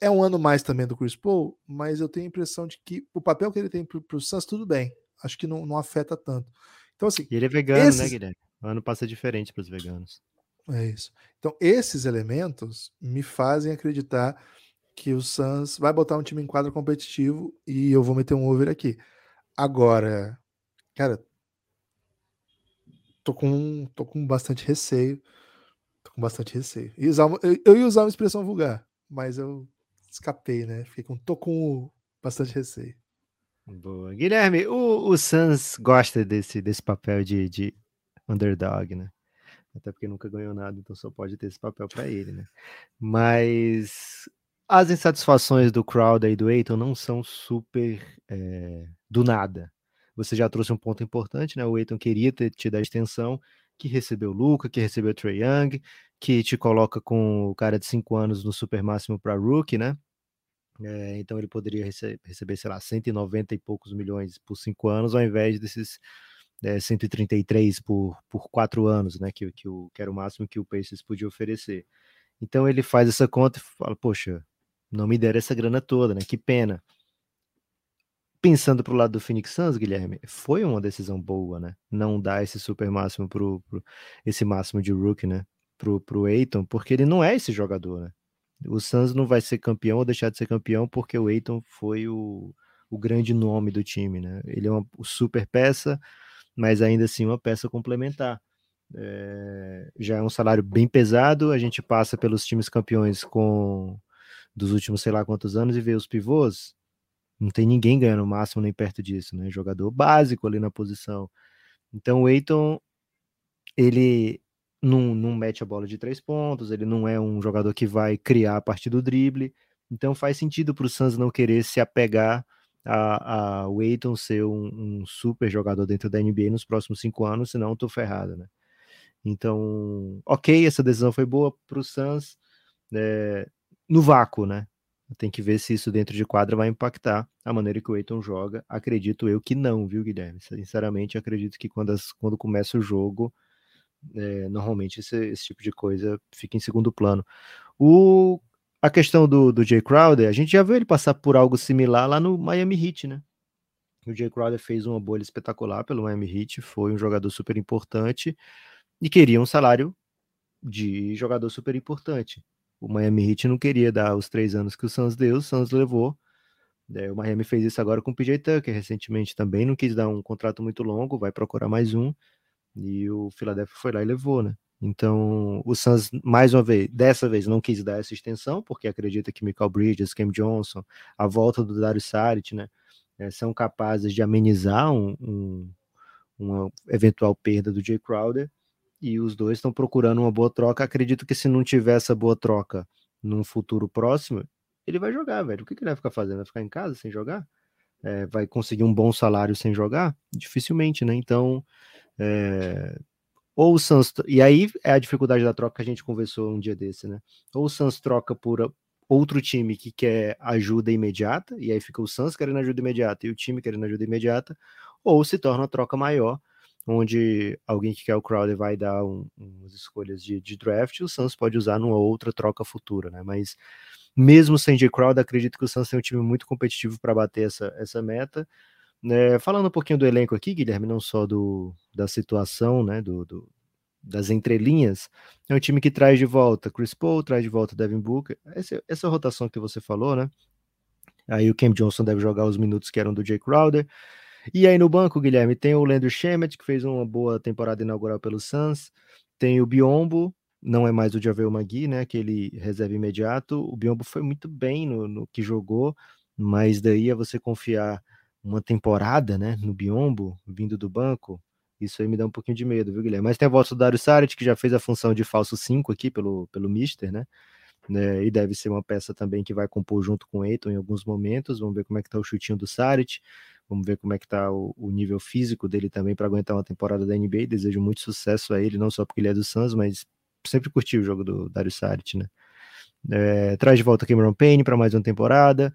É um ano mais também do Chris Paul, mas eu tenho a impressão de que o papel que ele tem pro, pro Suns, tudo bem. Acho que não, não afeta tanto. Então, assim. E ele é vegano, né, esses... né, Guilherme? Ano passa diferente para os veganos. É isso. Então, esses elementos me fazem acreditar que o Suns vai botar um time em quadro competitivo e eu vou meter um over aqui. Agora, cara, tô com, tô com bastante receio. Tô com bastante receio. E usar, eu, eu ia usar uma expressão vulgar, mas eu escapei, né? Fiquei com, tô com bastante receio. Boa. Guilherme, o, o Suns gosta desse, desse papel de, de underdog, né? Até porque nunca ganhou nada, então só pode ter esse papel para ele, né? Mas as insatisfações do Crowder e do Aiton não são super é, do nada. Você já trouxe um ponto importante, né? O Aiton queria ter te dar extensão, que recebeu o Luca, que recebeu o Trey Young, que te coloca com o cara de 5 anos no super máximo para rookie, né? É, então ele poderia rece receber, sei lá, 190 e poucos milhões por 5 anos, ao invés desses é, 133 por, por 4 anos, né? Que, que, o, que era o máximo que o Pacers podia oferecer. Então ele faz essa conta e fala, poxa, não me deram essa grana toda, né? Que pena. Pensando pro lado do Phoenix Suns, Guilherme, foi uma decisão boa, né? Não dar esse super máximo pro, pro esse máximo de rookie, né? Pro, pro Aiton, porque ele não é esse jogador, né? O Suns não vai ser campeão ou deixar de ser campeão porque o Aiton foi o, o grande nome do time, né? Ele é uma super peça, mas ainda assim uma peça complementar. É, já é um salário bem pesado, a gente passa pelos times campeões com dos últimos sei lá quantos anos e ver os pivôs, não tem ninguém ganhando o máximo nem perto disso, né? Jogador básico ali na posição. Então o Eiton, ele não, não mete a bola de três pontos, ele não é um jogador que vai criar a partir do drible. Então faz sentido para o Suns não querer se apegar a, a Waiton ser um, um, super jogador dentro da NBA nos próximos cinco anos, senão eu tô ferrado, né? Então, ok, essa decisão foi boa para o Suns. É, no vácuo, né? Tem que ver se isso dentro de quadra vai impactar a maneira que o Eiton joga. Acredito eu que não, viu, Guilherme? Sinceramente, acredito que quando, as, quando começa o jogo, é, normalmente esse, esse, tipo de coisa fica em segundo plano. O, a questão do, do Jay Crowder, a gente já viu ele passar por algo similar lá no Miami Heat, né? O Jay Crowder fez uma bolha espetacular pelo Miami Heat, foi um jogador super importante e queria um salário de jogador super importante. O Miami Heat não queria dar os três anos que o Suns deu, o Suns levou. É, o Miami fez isso agora com o PJ Tucker recentemente também, não quis dar um contrato muito longo, vai procurar mais um. E o Philadelphia foi lá e levou, né? Então, o Suns, mais uma vez, dessa vez não quis dar essa extensão, porque acredita que Michael Bridges, Cam Johnson, a volta do Darius Saric, né, é, são capazes de amenizar um, um, uma eventual perda do Jay Crowder, e os dois estão procurando uma boa troca. Acredito que se não tiver essa boa troca num futuro próximo, ele vai jogar, velho. O que, que ele vai ficar fazendo? Vai ficar em casa sem jogar? É, vai conseguir um bom salário sem jogar? Dificilmente, né? Então, é, ou o Suns. E aí é a dificuldade da troca que a gente conversou um dia desse, né? Ou o Suns troca por outro time que quer ajuda imediata, e aí fica o Suns querendo ajuda imediata e o time querendo ajuda imediata, ou se torna uma troca maior, onde alguém que quer o Crowder vai dar um, umas escolhas de, de draft, e o Suns pode usar numa outra troca futura, né? Mas mesmo sem J. Crowder, acredito que o Suns tem um time muito competitivo para bater essa, essa meta. É, falando um pouquinho do elenco aqui, Guilherme, não só do, da situação, né, do, do, das entrelinhas, é um time que traz de volta Chris Paul, traz de volta Devin Booker, essa, essa rotação que você falou, né, aí o Cam Johnson deve jogar os minutos que eram do Jay Crowder, e aí no banco, Guilherme, tem o Landry Shemet, que fez uma boa temporada inaugural pelo Suns, tem o Biombo, não é mais o Javel Magui, né, aquele reserva imediato, o Biombo foi muito bem no, no que jogou, mas daí é você confiar uma temporada, né, no Biombo, vindo do banco, isso aí me dá um pouquinho de medo, viu, Guilherme? Mas tem a volta do Dario Saric, que já fez a função de falso 5 aqui pelo, pelo Mister, né? né? E deve ser uma peça também que vai compor junto com o Eiton em alguns momentos. Vamos ver como é que tá o chutinho do Saric. Vamos ver como é que tá o, o nível físico dele também para aguentar uma temporada da NBA. Desejo muito sucesso a ele, não só porque ele é do Suns, mas sempre curti o jogo do Dario Saric, né? É, traz de volta Cameron Payne para mais uma temporada.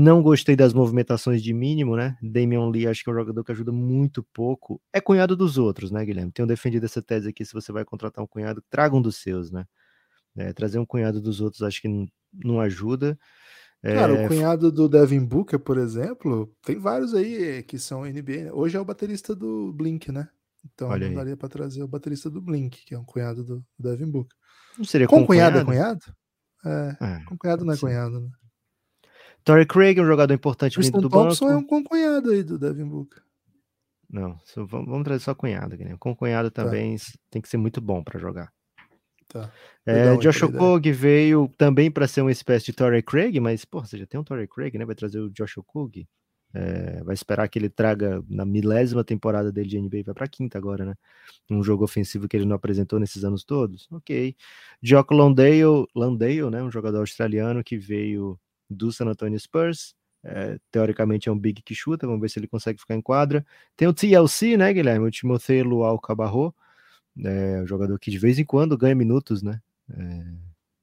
Não gostei das movimentações de mínimo, né? Damian Lee acho que é um jogador que ajuda muito pouco. É cunhado dos outros, né, Guilherme? Tenho defendido essa tese aqui, se você vai contratar um cunhado, traga um dos seus, né? É, trazer um cunhado dos outros acho que não, não ajuda. Cara, é... o cunhado do Devin Booker, por exemplo, tem vários aí que são NBA. Né? Hoje é o baterista do Blink, né? Então Olha não daria para trazer o baterista do Blink, que é um cunhado do Devin Booker. Não seria com, com cunhado, cunhado é cunhado? É, é com cunhado não é cunhado, né? Torrey Craig é um jogador importante Tristan vindo do Thompson banco. é um concunhado aí do Devin Booker. Não, vamos trazer só cunhado, né? Concunhado tá. também tá. tem que ser muito bom para jogar. Tá. É, Josh Okog veio também para ser uma espécie de Torrey Craig, mas, pô, você já tem um Torrey Craig, né? Vai trazer o Josh Okog. É, vai esperar que ele traga na milésima temporada dele de NBA, vai para quinta agora, né? Um jogo ofensivo que ele não apresentou nesses anos todos. Ok. Jock Landale, Landale, né? Um jogador australiano que veio do San Antonio Spurs. É, teoricamente é um big que chuta, vamos ver se ele consegue ficar em quadra. Tem o TLC, né, Guilherme? O Timothée Luau Cabarro, é, um jogador que de vez em quando ganha minutos, né? É,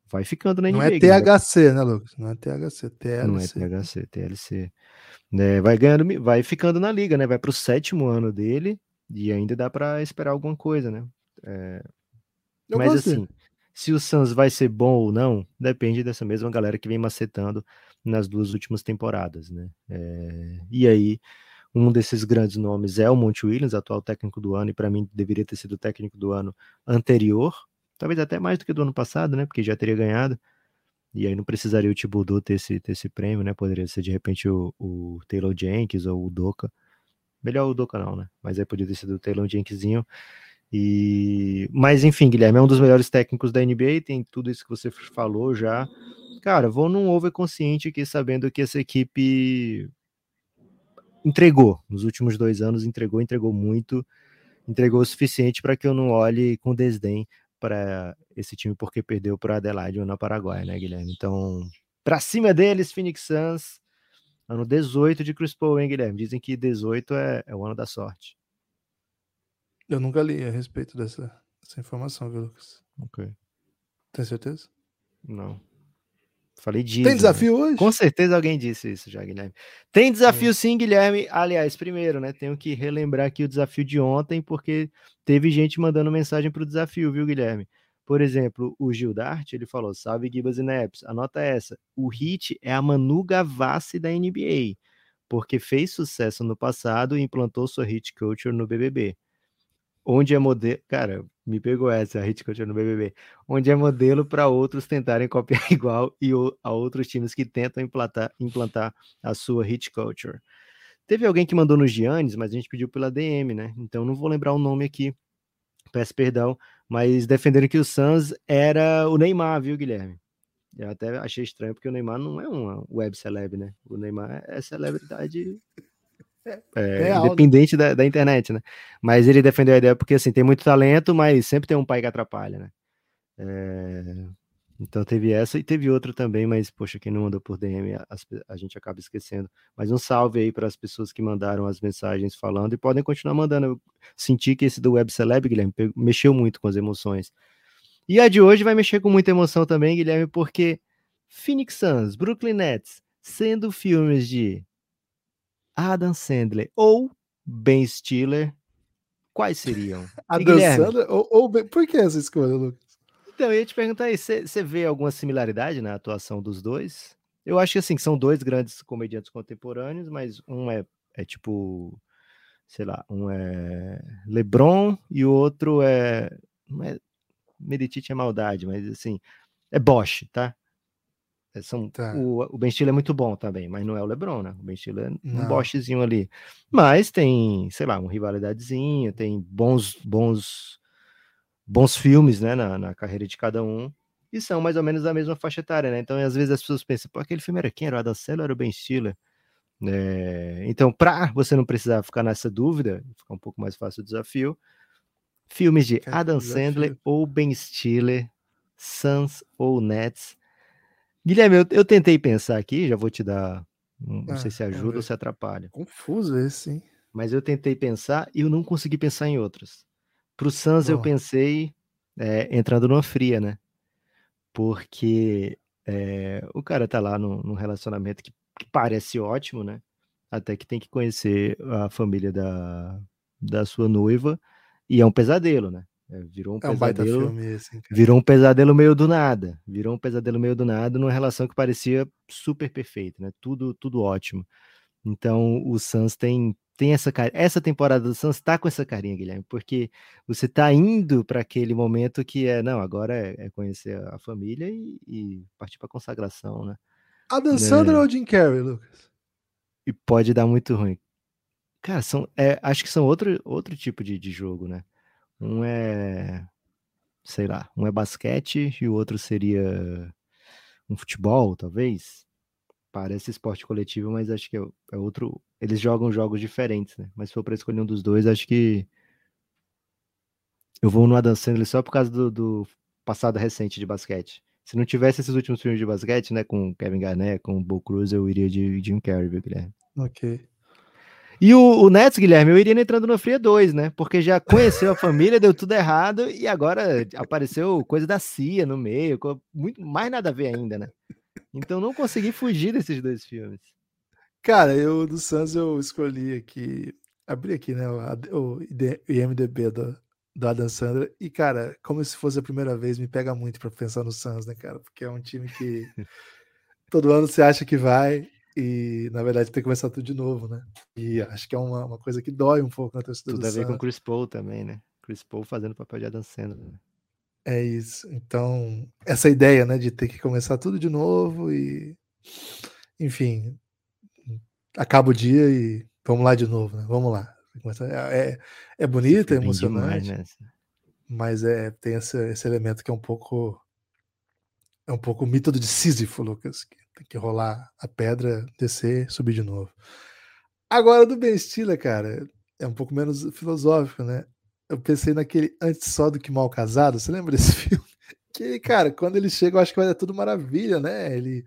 vai ficando na NBA. Não é THC, né, Lucas? Não é THC, TLC. Não é THC, TLC. É, vai ganhando, vai ficando na liga, né? Vai para o sétimo ano dele e ainda dá para esperar alguma coisa, né? É, mas assim, se o Suns vai ser bom ou não, depende dessa mesma galera que vem macetando nas duas últimas temporadas, né? É, e aí, um desses grandes nomes é o Monte Williams, atual técnico do ano, e para mim deveria ter sido o técnico do ano anterior, talvez até mais do que do ano passado, né? Porque já teria ganhado. E aí não precisaria o Thibodeau ter esse, ter esse prêmio, né? Poderia ser de repente o, o Taylor Jenkins ou o Doca. Melhor o Doca não, né? Mas aí poderia ter sido o Taylor Jenkinsinho. E mas enfim, Guilherme é um dos melhores técnicos da NBA, tem tudo isso que você falou já. Cara, vou num over consciente aqui, sabendo que essa equipe entregou nos últimos dois anos, entregou, entregou muito, entregou o suficiente para que eu não olhe com desdém para esse time porque perdeu para Adelaide ou na Paraguai, né, Guilherme? Então, para cima deles, Phoenix Suns, ano 18 de Chris Paul, hein, Guilherme? Dizem que 18 é, é o ano da sorte. Eu nunca li a respeito dessa, dessa informação, viu, Lucas? Ok. Tem certeza? Não. Falei disso. Tem desafio hoje? Com certeza alguém disse isso já, Guilherme. Tem desafio sim, Guilherme. Aliás, primeiro, né? Tenho que relembrar aqui o desafio de ontem, porque teve gente mandando mensagem para o desafio, viu, Guilherme? Por exemplo, o Gildart, ele falou: Salve Gibas e Neps, anota essa. O Hit é a Manu Gavassi da NBA, porque fez sucesso no passado e implantou sua Hit Culture no BBB. Onde é modelo. Cara, me pegou essa, a Hit Culture no BBB. Onde é modelo para outros tentarem copiar igual e a outros times que tentam implantar, implantar a sua Hit Culture. Teve alguém que mandou nos Giannis, mas a gente pediu pela DM, né? Então não vou lembrar o nome aqui. Peço perdão, mas defendendo que o Suns era o Neymar, viu, Guilherme? Eu até achei estranho, porque o Neymar não é uma web celeb, né? O Neymar é celebridade é, é né? independente da, da, internet, né? Mas ele defendeu a ideia porque, assim, tem muito talento, mas sempre tem um pai que atrapalha, né? É... Então teve essa e teve outra também, mas, poxa, quem não mandou por DM, a, a gente acaba esquecendo. Mas um salve aí para as pessoas que mandaram as mensagens falando e podem continuar mandando. Eu senti que esse do Web Celeb, Guilherme, mexeu muito com as emoções. E a de hoje vai mexer com muita emoção também, Guilherme, porque Phoenix Suns, Brooklyn Nets, sendo filmes de Adam Sandler ou Ben Stiller, quais seriam? Adam Sandler ou, ou ben... por que essa escolha, Lucas? Então, eu ia te perguntar aí, você vê alguma similaridade na atuação dos dois? Eu acho que assim, são dois grandes comediantes contemporâneos, mas um é, é tipo, sei lá, um é LeBron e o outro é, não é Meritite é maldade, mas assim, é Bosch, tá? É, são, tá. o, o Ben Stiller é muito bom também, mas não é o LeBron, né? O Ben Stiller é um Boschzinho ali. Mas tem, sei lá, uma rivalidadezinha, tem bons bons bons filmes, né, na, na carreira de cada um. E são mais ou menos da mesma faixa etária, né? Então, às vezes as pessoas pensam, pô, aquele filme era quem? Era o Adam Sandler era o Ben Stiller? É, então, para você não precisar ficar nessa dúvida, ficar um pouco mais fácil o desafio, filmes de Adam Sandler ou Ben Stiller, Suns ou Nets, Guilherme, eu, eu, tentei pensar aqui, já vou te dar. Não ah, sei se ajuda ou se atrapalha. Confuso esse, hein? Mas eu tentei pensar e eu não consegui pensar em outros. Pro Suns oh. eu pensei é, entrando numa fria, né? Porque é, o cara tá lá num, num relacionamento que, que, parece ótimo, né? Até que tem que conhecer a família da, da sua noiva e é um pesadelo, né? É, virou um é um pesadelo. Filme esse, virou um pesadelo meio do nada. Virou um pesadelo meio do nada numa relação que parecia super perfeita, né? Tudo, tudo ótimo. Então o Suns tem tem essa cara. Essa temporada do Suns tá com essa carinha, Guilherme, porque você tá indo para aquele momento que é, não, agora é, é conhecer a família e, e partir para consagração, né? Adam né? Sandler ou Jim Carrey, Lucas? E pode dar muito ruim. Cara, são, é, acho que são outro, outro tipo de, de jogo, né? Um é, sei lá, um é basquete e o outro seria um futebol, talvez. Parece esporte coletivo, mas acho que é, é outro. Eles jogam jogos diferentes, né? Mas se for para escolher um dos dois, acho que eu vou no Adam Sandler só por causa do, do passado recente de basquete. Se não tivesse esses últimos filmes de basquete, né, com Kevin Garnett, com Bo Cruz, eu iria de Jim Carrey, viu, Guilherme? Ok. E o, o Nets, Guilherme, eu iria entrando no Fria 2, né? Porque já conheceu a família, deu tudo errado e agora apareceu coisa da CIA no meio, muito mais nada a ver ainda, né? Então não consegui fugir desses dois filmes. Cara, eu do Suns eu escolhi aqui, abri aqui, né, o, o IMDB do, do Adam Sandler e, cara, como se fosse a primeira vez, me pega muito para pensar no Suns, né, cara? Porque é um time que todo ano você acha que vai e, na verdade, que começar tudo de novo, né? E acho que é uma, uma coisa que dói um pouco na torcida tudo do Tudo a ver com Chris Paul também, né? Chris Paul fazendo papel de Adam Sandler. Né? É isso. Então, essa ideia, né, de ter que começar tudo de novo e, enfim, acaba o dia e vamos lá de novo, né? Vamos lá. É, é, é bonito, é emocionante, demais, né? mas é, tem esse, esse elemento que é um pouco é um pouco o mito de Sísifo, Lucas. Que tem que rolar a pedra, descer, subir de novo. Agora, do Ben Stiller, cara, é um pouco menos filosófico, né? Eu pensei naquele Antes Só do Que Mal Casado. Você lembra desse filme? Que, cara, quando ele chega, eu acho que vai dar tudo maravilha, né? Ele,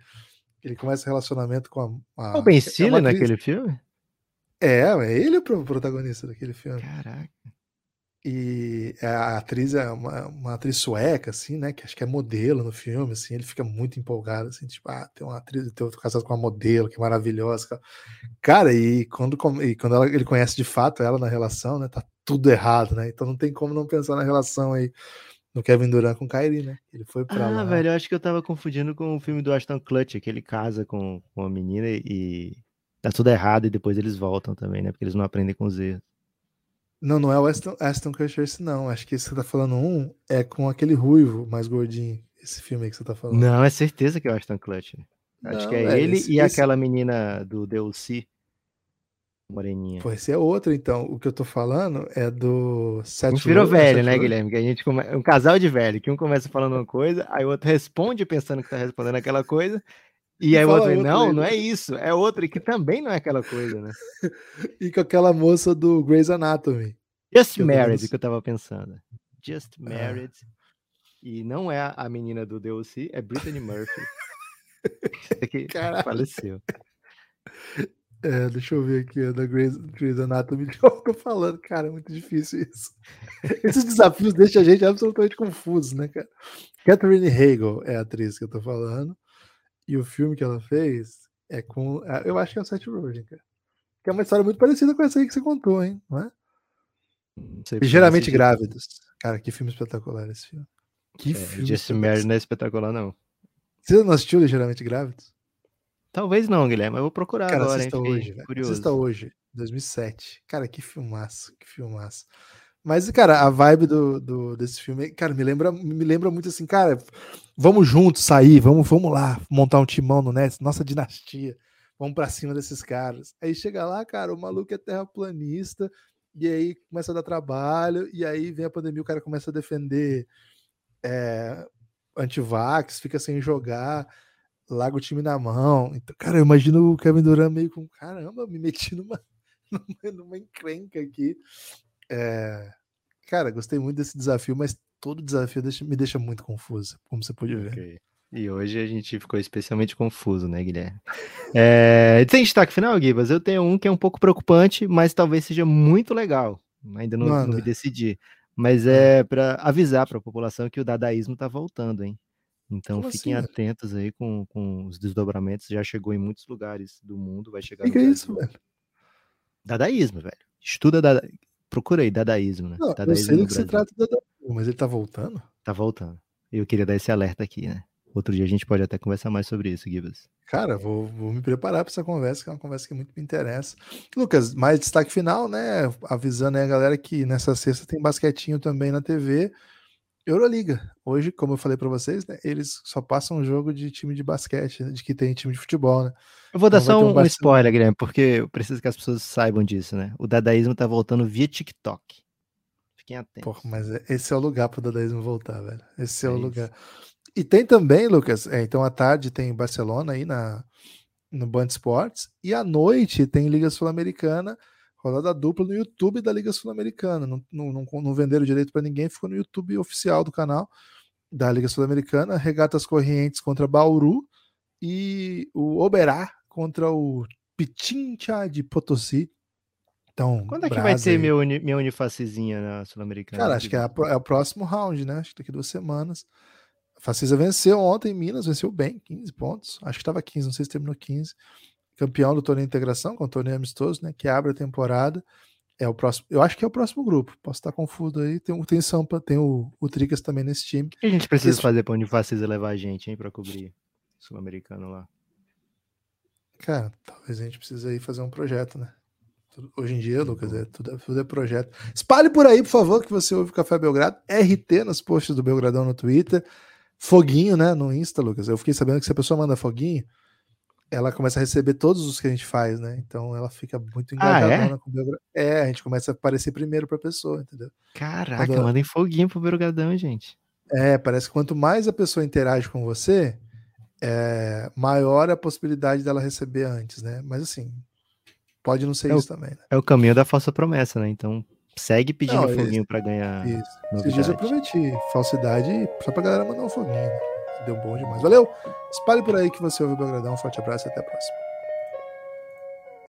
ele começa o relacionamento com a. a o Ben é Stiller é naquele filme? É, é ele o protagonista daquele filme. Caraca. E a atriz é uma, uma, atriz sueca, assim, né? Que acho que é modelo no filme, assim. Ele fica muito empolgado, assim, tipo, ah, tem uma atriz, tem outro casado com uma modelo, que é maravilhosa. Cara, e quando, e quando ela, ele conhece de fato ela na relação, né? Tá tudo errado, né? Então não tem como não pensar na relação aí no Kevin Durant com Kyrie, né? Ele foi pra ah, lá. velho, eu acho que eu tava confundindo com o filme do Ashton Kutcher, que ele casa com, com a menina e tá tudo errado e depois eles voltam também, né? Porque eles não aprendem com os erros. Não, não é o Aston, Aston Kutcher esse não. Acho que esse que você tá falando um é com aquele ruivo mais gordinho. Esse filme aí que você tá falando. Não, é certeza que é o Aston Kutcher. Acho não, que é, é ele esse, e esse... aquela menina do DLC. Moreninha. Pô, esse é outro, então. O que eu tô falando é do Seth Um virou velho, né, Guilherme? Que a gente come... Um casal de velho, que um começa falando uma coisa, aí o outro responde pensando que tá respondendo aquela coisa, e, e aí o outro, outro não, aí. não é isso, é outro, e que também não é aquela coisa, né? e com aquela moça do Grey's Anatomy. Just que Married, eu que eu tava pensando. Just ah. Married. E não é a menina do DLC, é Brittany Murphy. que faleceu. É, deixa eu ver aqui, da Grey's, Grey's Anatomy, de eu tô falando, cara, é muito difícil isso. Esses desafios deixam a gente absolutamente confuso, né, cara? Catherine Hagel é a atriz que eu tô falando, e o filme que ela fez é com, é, eu acho que é o Seth Rogen, cara. Que é uma história muito parecida com essa aí que você contou, hein, não é? Ligeiramente grávidos. Cara, que filme espetacular esse filme. Que é, filme. Just Married não é espetacular, não. Você não assistiu Ligeiramente Grávidos? Talvez não, Guilherme. Eu vou procurar Cara, agora. Assista hein? hoje, velho. Curioso. Assista hoje, 2007. Cara, que filmaço, que filmaço. Mas, cara, a vibe do, do, desse filme, cara, me lembra, me lembra muito assim, cara, vamos juntos sair, vamos, vamos lá, montar um timão no Nets, nossa dinastia, vamos pra cima desses caras. Aí chega lá, cara, o maluco é terraplanista, e aí começa a dar trabalho, e aí vem a pandemia, o cara começa a defender é, antivax, fica sem jogar larga o time na mão. Então, cara, eu imagino o Kevin Durant meio com caramba, me meti numa, numa, numa encrenca aqui. É, cara, gostei muito desse desafio, mas todo desafio deixa, me deixa muito confuso, como você pode ver. Okay. E hoje a gente ficou especialmente confuso, né, Guilherme? É, tem destaque final, Gibas? Eu tenho um que é um pouco preocupante, mas talvez seja muito legal. Ainda não, não me decidi. Mas ah. é para avisar para a população que o dadaísmo está voltando, hein? Então Como fiquem assim, atentos aí com, com os desdobramentos. Já chegou em muitos lugares do mundo, vai chegar. O que, que é isso, velho? Dadaísmo, velho. Estuda dada... Procura aí, dadaísmo, né? Não, dadaísmo eu sei que se trata de dadaísmo, mas ele tá voltando? Tá voltando. Eu queria dar esse alerta aqui, né? Outro dia a gente pode até conversar mais sobre isso, Gibas. Cara, vou, vou me preparar para essa conversa, que é uma conversa que muito me interessa. Lucas, mais destaque final, né? Avisando aí a galera que nessa sexta tem basquetinho também na TV. Euroliga. Hoje, como eu falei para vocês, né, eles só passam um jogo de time de basquete, né, de que tem time de futebol, né? Eu vou dar então, só um, um spoiler, Guilherme, porque eu preciso que as pessoas saibam disso, né? O dadaísmo tá voltando via TikTok. Fiquem atentos. Porra, mas é, esse é o lugar pro dadaísmo voltar, velho. Esse é, é o isso. lugar. E tem também, Lucas, é, então à tarde tem Barcelona aí na, no Band Sports, e à noite tem Liga Sul-Americana rodada dupla no YouTube da Liga Sul-Americana. Não, não, não, venderam direito para ninguém, ficou no YouTube oficial do canal da Liga Sul-Americana. Regatas Correntes contra Bauru e o Oberá contra o Pichincha de Potosí. Então, Quando é que vai ter meu, minha unifacezinha na Sul-Americana? Cara, acho que é, a, é, o próximo round, né? Acho que daqui duas semanas. A Facisa venceu ontem em Minas, venceu bem, 15 pontos. Acho que estava 15, não sei se terminou 15 campeão do torneio de integração, com o torneio amistoso, né? Que abre a temporada. É o próximo. Eu acho que é o próximo grupo. Posso estar confuso aí. Tem, tem Sampa, tem o, o Tricas também nesse time. O que a gente precisa Esse... fazer para onde Facisa levar a gente, hein, para cobrir sul-americano lá? Cara, talvez a gente precise aí fazer um projeto, né? Hoje em dia, Lucas, é, tudo, é, tudo é projeto. Espalhe por aí, por favor, que você ouve o Café Belgrado. RT nos posts do Belgradão no Twitter. Foguinho, né? No Insta, Lucas. Eu fiquei sabendo que se a pessoa manda foguinho, ela começa a receber todos os que a gente faz, né? Então ela fica muito engajada ah, é? com o Belgradão. É, a gente começa a aparecer primeiro pra pessoa, entendeu? Caraca, Quando... mandem foguinho pro Belgradão, gente. É, parece que quanto mais a pessoa interage com você, é, maior a possibilidade dela receber antes, né? Mas assim, pode não ser é isso o, também, né? É o caminho da falsa promessa, né? Então segue pedindo não, foguinho para ganhar. Isso. Esses dias eu prometi falsidade só pra galera mandar um foguinho. Né? Deu bom demais. Valeu! Espalhe por aí que você ouve o Belgradão. Um forte abraço e até a próxima.